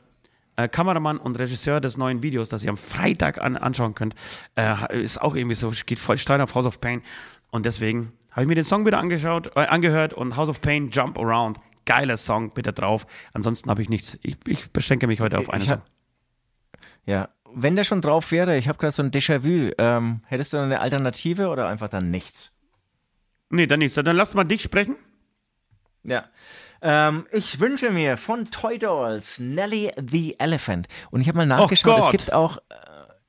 äh, Kameramann und Regisseur des neuen Videos, das ihr am Freitag an, anschauen könnt, äh, ist auch irgendwie so, geht voll steil auf House of Pain. Und deswegen habe ich mir den Song wieder angeschaut, äh, angehört und House of Pain, Jump Around. Geiler Song, bitte drauf. Ansonsten habe ich nichts. Ich, ich beschränke mich heute auf einen Song. Ja, wenn der schon drauf wäre, ich habe gerade so ein Déjà-vu, ähm, hättest du eine Alternative oder einfach dann nichts? Nee, dann nichts. Dann lass mal dich sprechen. Ja. Ähm, ich wünsche mir von Toy Dolls Nelly the Elephant. Und ich habe mal nachgeschaut, es gibt auch. Äh,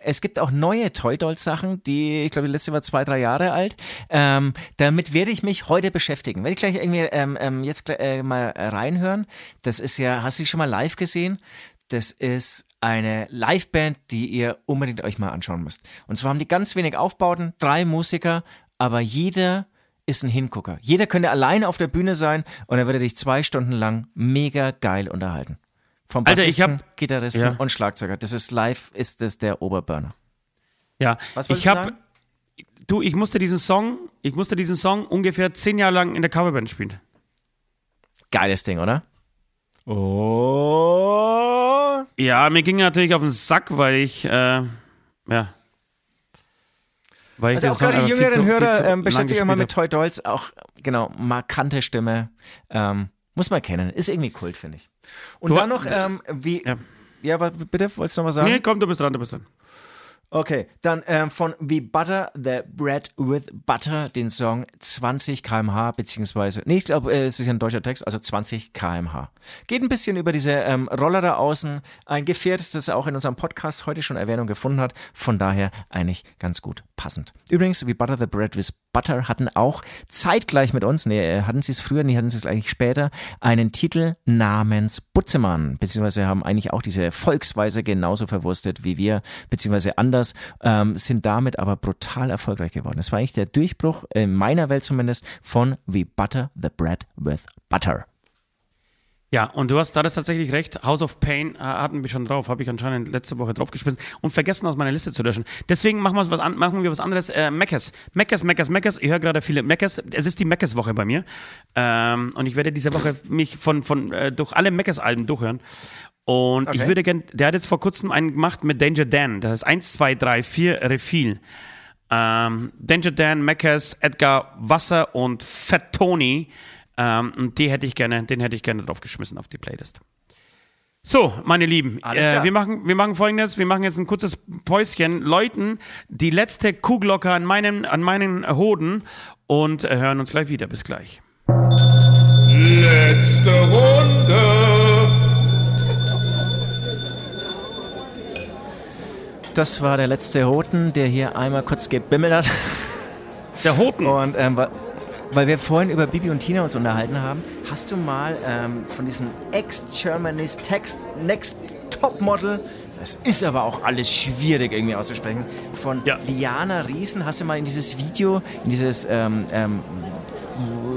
es gibt auch neue Toy Dolls Sachen, die, ich glaube, die letzte war zwei, drei Jahre alt. Ähm, damit werde ich mich heute beschäftigen. Werde ich gleich irgendwie ähm, ähm, jetzt äh, mal reinhören. Das ist ja, hast du die schon mal live gesehen? Das ist eine Liveband, die ihr unbedingt euch mal anschauen müsst. Und zwar haben die ganz wenig Aufbauten, drei Musiker, aber jeder ist ein Hingucker. Jeder könnte alleine auf der Bühne sein und er würde dich zwei Stunden lang mega geil unterhalten. Vom Bassisten, Alter, hab, Gitarristen ja. und Schlagzeuger. Das ist live, ist das der Oberburner. Ja, Was ich habe, du, ich musste diesen Song, ich musste diesen Song ungefähr zehn Jahre lang in der Coverband spielen. Geiles Ding, oder? Oh. Ja, mir ging natürlich auf den Sack, weil ich, äh, ja, weil also auch gerade die jüngeren Hörer, ähm, beschäftigt euch mal mit Toy Dolls, auch, genau, markante Stimme, ähm, muss man kennen, ist irgendwie Kult, finde ich. Und du, dann noch, ähm, wie, ja. ja, aber bitte, wolltest du noch was sagen? Nee, komm, du bist dran, du bist dran. Okay, dann ähm, von We Butter the Bread with Butter den Song 20 kmh, beziehungsweise, nee, ich glaube, äh, es ist ein deutscher Text, also 20 kmh. Geht ein bisschen über diese ähm, Roller da außen, ein Gefährt, das auch in unserem Podcast heute schon Erwähnung gefunden hat, von daher eigentlich ganz gut passend. Übrigens, We Butter the Bread with Butter hatten auch zeitgleich mit uns, nee, äh, hatten sie es früher, nee, hatten sie es eigentlich später, einen Titel namens Butzemann, beziehungsweise haben eigentlich auch diese Volksweise genauso verwurstet wie wir, beziehungsweise anders anders, ähm, sind damit aber brutal erfolgreich geworden. Das war eigentlich der Durchbruch, in meiner Welt zumindest, von We Butter the Bread with Butter. Ja, und du hast da das tatsächlich recht. House of Pain äh, hatten wir schon drauf, habe ich anscheinend letzte Woche draufgeschmissen und vergessen aus meiner Liste zu löschen. Deswegen machen wir was, an, machen wir was anderes. Äh, Meckes, Meckes, Meckes, Meckes. Ich höre gerade viele Meckes. Es ist die Meckes-Woche bei mir. Ähm, und ich werde diese Woche mich von, von äh, durch alle Meckes-Alben durchhören. Und okay. ich würde gerne, der hat jetzt vor kurzem einen gemacht mit Danger Dan. Das ist 1, 2, 3, 4 Refill. Ähm, Danger Dan, Meckers, Edgar Wasser und Fat Tony. Ähm, und die hätte ich gerne, den hätte ich gerne draufgeschmissen auf die Playlist. So, meine Lieben, äh, wir, machen, wir machen folgendes: Wir machen jetzt ein kurzes Päuschen, läuten die letzte Kuhglocke an meinen, an meinen Hoden und hören uns gleich wieder. Bis gleich. Letzte Runde. Das war der letzte Hoten, der hier einmal kurz gebimmelt hat. Der Hoten? Und ähm, weil wir vorhin über Bibi und Tina uns unterhalten haben, hast du mal ähm, von diesem Ex-Germany's Next Topmodel, das ist aber auch alles schwierig irgendwie auszusprechen, von ja. Liana Riesen, hast du mal in dieses Video, in dieses ähm, ähm,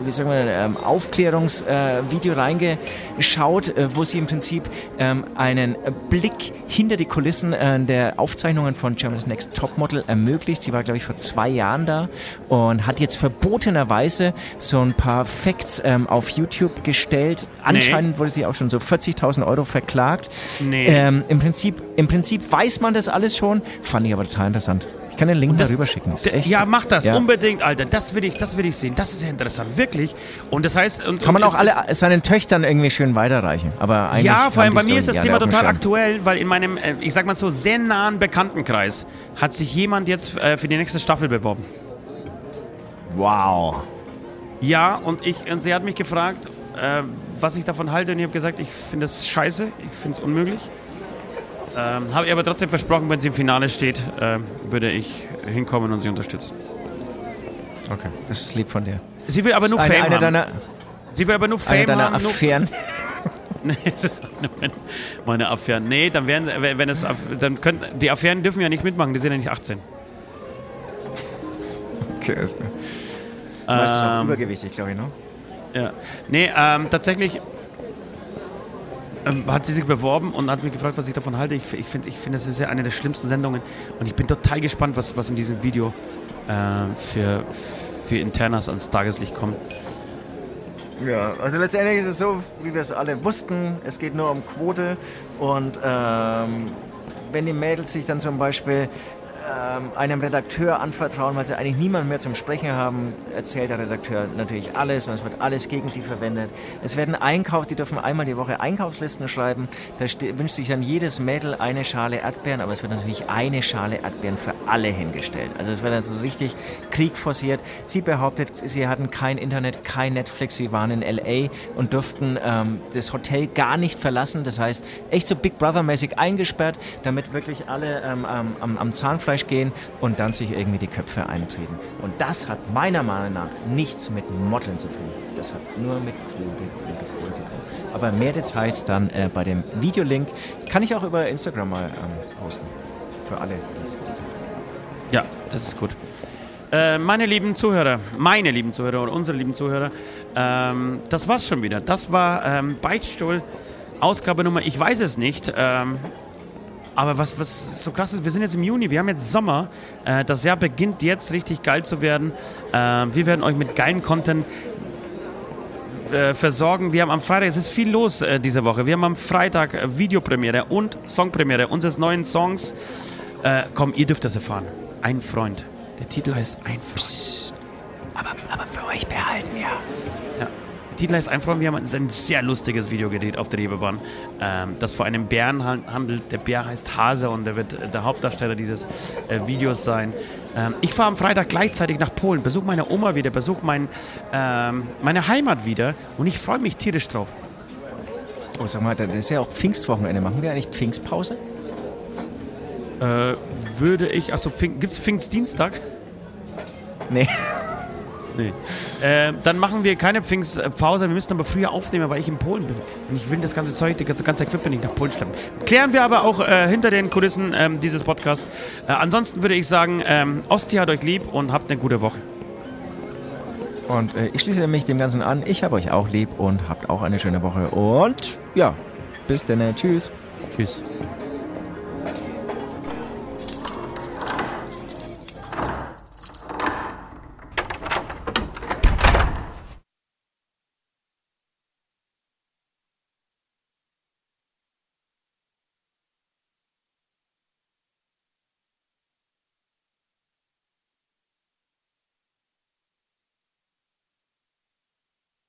wie sagen wir, ähm, Aufklärungsvideo äh, reingeschaut, äh, wo sie im Prinzip ähm, einen Blick hinter die Kulissen äh, der Aufzeichnungen von Germany's Next Topmodel ermöglicht. Sie war, glaube ich, vor zwei Jahren da und hat jetzt verbotenerweise so ein paar Facts ähm, auf YouTube gestellt. Anscheinend nee. wurde sie auch schon so 40.000 Euro verklagt. Nee. Ähm, im, Prinzip, Im Prinzip weiß man das alles schon, fand ich aber total interessant. Ich kann den Link das, darüber schicken. ja, mach das ja. unbedingt, Alter. Das will ich, das will ich sehen. Das ist ja interessant, wirklich. Und das heißt, und, kann man auch alle seinen Töchtern irgendwie schön weiterreichen. Aber ja, vor allem bei mir ist das Thema total aktuell, weil in meinem, äh, ich sag mal so sehr nahen Bekanntenkreis hat sich jemand jetzt äh, für die nächste Staffel beworben. Wow. Ja, und ich, und sie hat mich gefragt, äh, was ich davon halte, und ich habe gesagt, ich finde das scheiße, ich finde es unmöglich. Ähm, Habe ich aber trotzdem versprochen, wenn sie im Finale steht, äh, würde ich hinkommen und sie unterstützen. Okay, das ist lieb von dir. Sie will aber nur eine, Fame eine haben. Deiner, sie will aber nur Fame eine deiner haben. Affären. nee, das ist meine, meine Affären. Nee, dann werden, wenn es, dann können, die Affären dürfen ja nicht mitmachen, die sind ja nicht 18. Okay, ist klar. Ähm, ist auch übergewichtig, glaube ich, ne? Ja. Nee, ähm, tatsächlich ähm, hat sie sich beworben und hat mich gefragt, was ich davon halte. Ich, ich finde, ich find, das ist ja eine der schlimmsten Sendungen und ich bin total gespannt, was, was in diesem Video äh, für, für Internas ans Tageslicht kommt. Ja, also letztendlich ist es so, wie wir es alle wussten, es geht nur um Quote und ähm, wenn die Mädels sich dann zum Beispiel einem Redakteur anvertrauen, weil sie eigentlich niemanden mehr zum Sprechen haben, erzählt der Redakteur natürlich alles und es wird alles gegen sie verwendet. Es werden Einkauf, die dürfen einmal die Woche Einkaufslisten schreiben. Da wünscht sich dann jedes Mädel eine Schale Erdbeeren, aber es wird natürlich eine Schale Erdbeeren für alle hingestellt. Also es wird also richtig Krieg forciert. Sie behauptet, sie hatten kein Internet, kein Netflix, sie waren in LA und durften ähm, das Hotel gar nicht verlassen. Das heißt, echt so Big Brother-mäßig eingesperrt, damit wirklich alle ähm, am, am Zahnfleisch gehen und dann sich irgendwie die Köpfe eintreten. Und das hat meiner Meinung nach nichts mit Modeln zu tun. Das hat nur mit Kohle, Kohle, Kohle zu tun. Aber mehr Details dann äh, bei dem Videolink. Kann ich auch über Instagram mal ähm, posten. Für alle, die es Ja, das ist gut. Äh, meine lieben Zuhörer, meine lieben Zuhörer und unsere lieben Zuhörer, ähm, das war's schon wieder. Das war ähm, Beitstuhl, Ausgabe Nummer, ich weiß es nicht. Ähm, aber was, was so krass ist, wir sind jetzt im Juni, wir haben jetzt Sommer. Äh, das Jahr beginnt jetzt richtig geil zu werden. Äh, wir werden euch mit geilen Content äh, versorgen. Wir haben am Freitag, es ist viel los äh, diese Woche. Wir haben am Freitag äh, Videopremiere und Songpremiere unseres neuen Songs. Komm, ihr dürft das erfahren. Ein Freund. Der Titel heißt Ein Freund. Psst. Aber, aber für euch behalten, ja. Heißt Einfrauen. Wir haben ein sehr lustiges Video gedreht auf der Reeperbahn, ähm, das vor einem Bären handelt. Der Bär heißt Hase und der wird der Hauptdarsteller dieses äh, Videos sein. Ähm, ich fahre am Freitag gleichzeitig nach Polen, besuche meine Oma wieder, besuche mein, ähm, meine Heimat wieder und ich freue mich tierisch drauf. Oh, sag mal, das ist ja auch Pfingstwochenende. Machen wir eigentlich Pfingstpause? Äh, würde ich, also gibt es Pfingstdienstag? Nee. Nee. Äh, dann machen wir keine Pfingstpause. Wir müssen aber früher aufnehmen, weil ich in Polen bin. Und ich will das ganze Zeug, das ganze Equipment nicht nach Polen schleppen. Klären wir aber auch äh, hinter den Kulissen ähm, dieses Podcasts. Äh, ansonsten würde ich sagen, ähm, Ostia hat euch lieb und habt eine gute Woche. Und äh, ich schließe mich dem Ganzen an. Ich habe euch auch lieb und habt auch eine schöne Woche. Und ja, bis dann. Tschüss. Tschüss.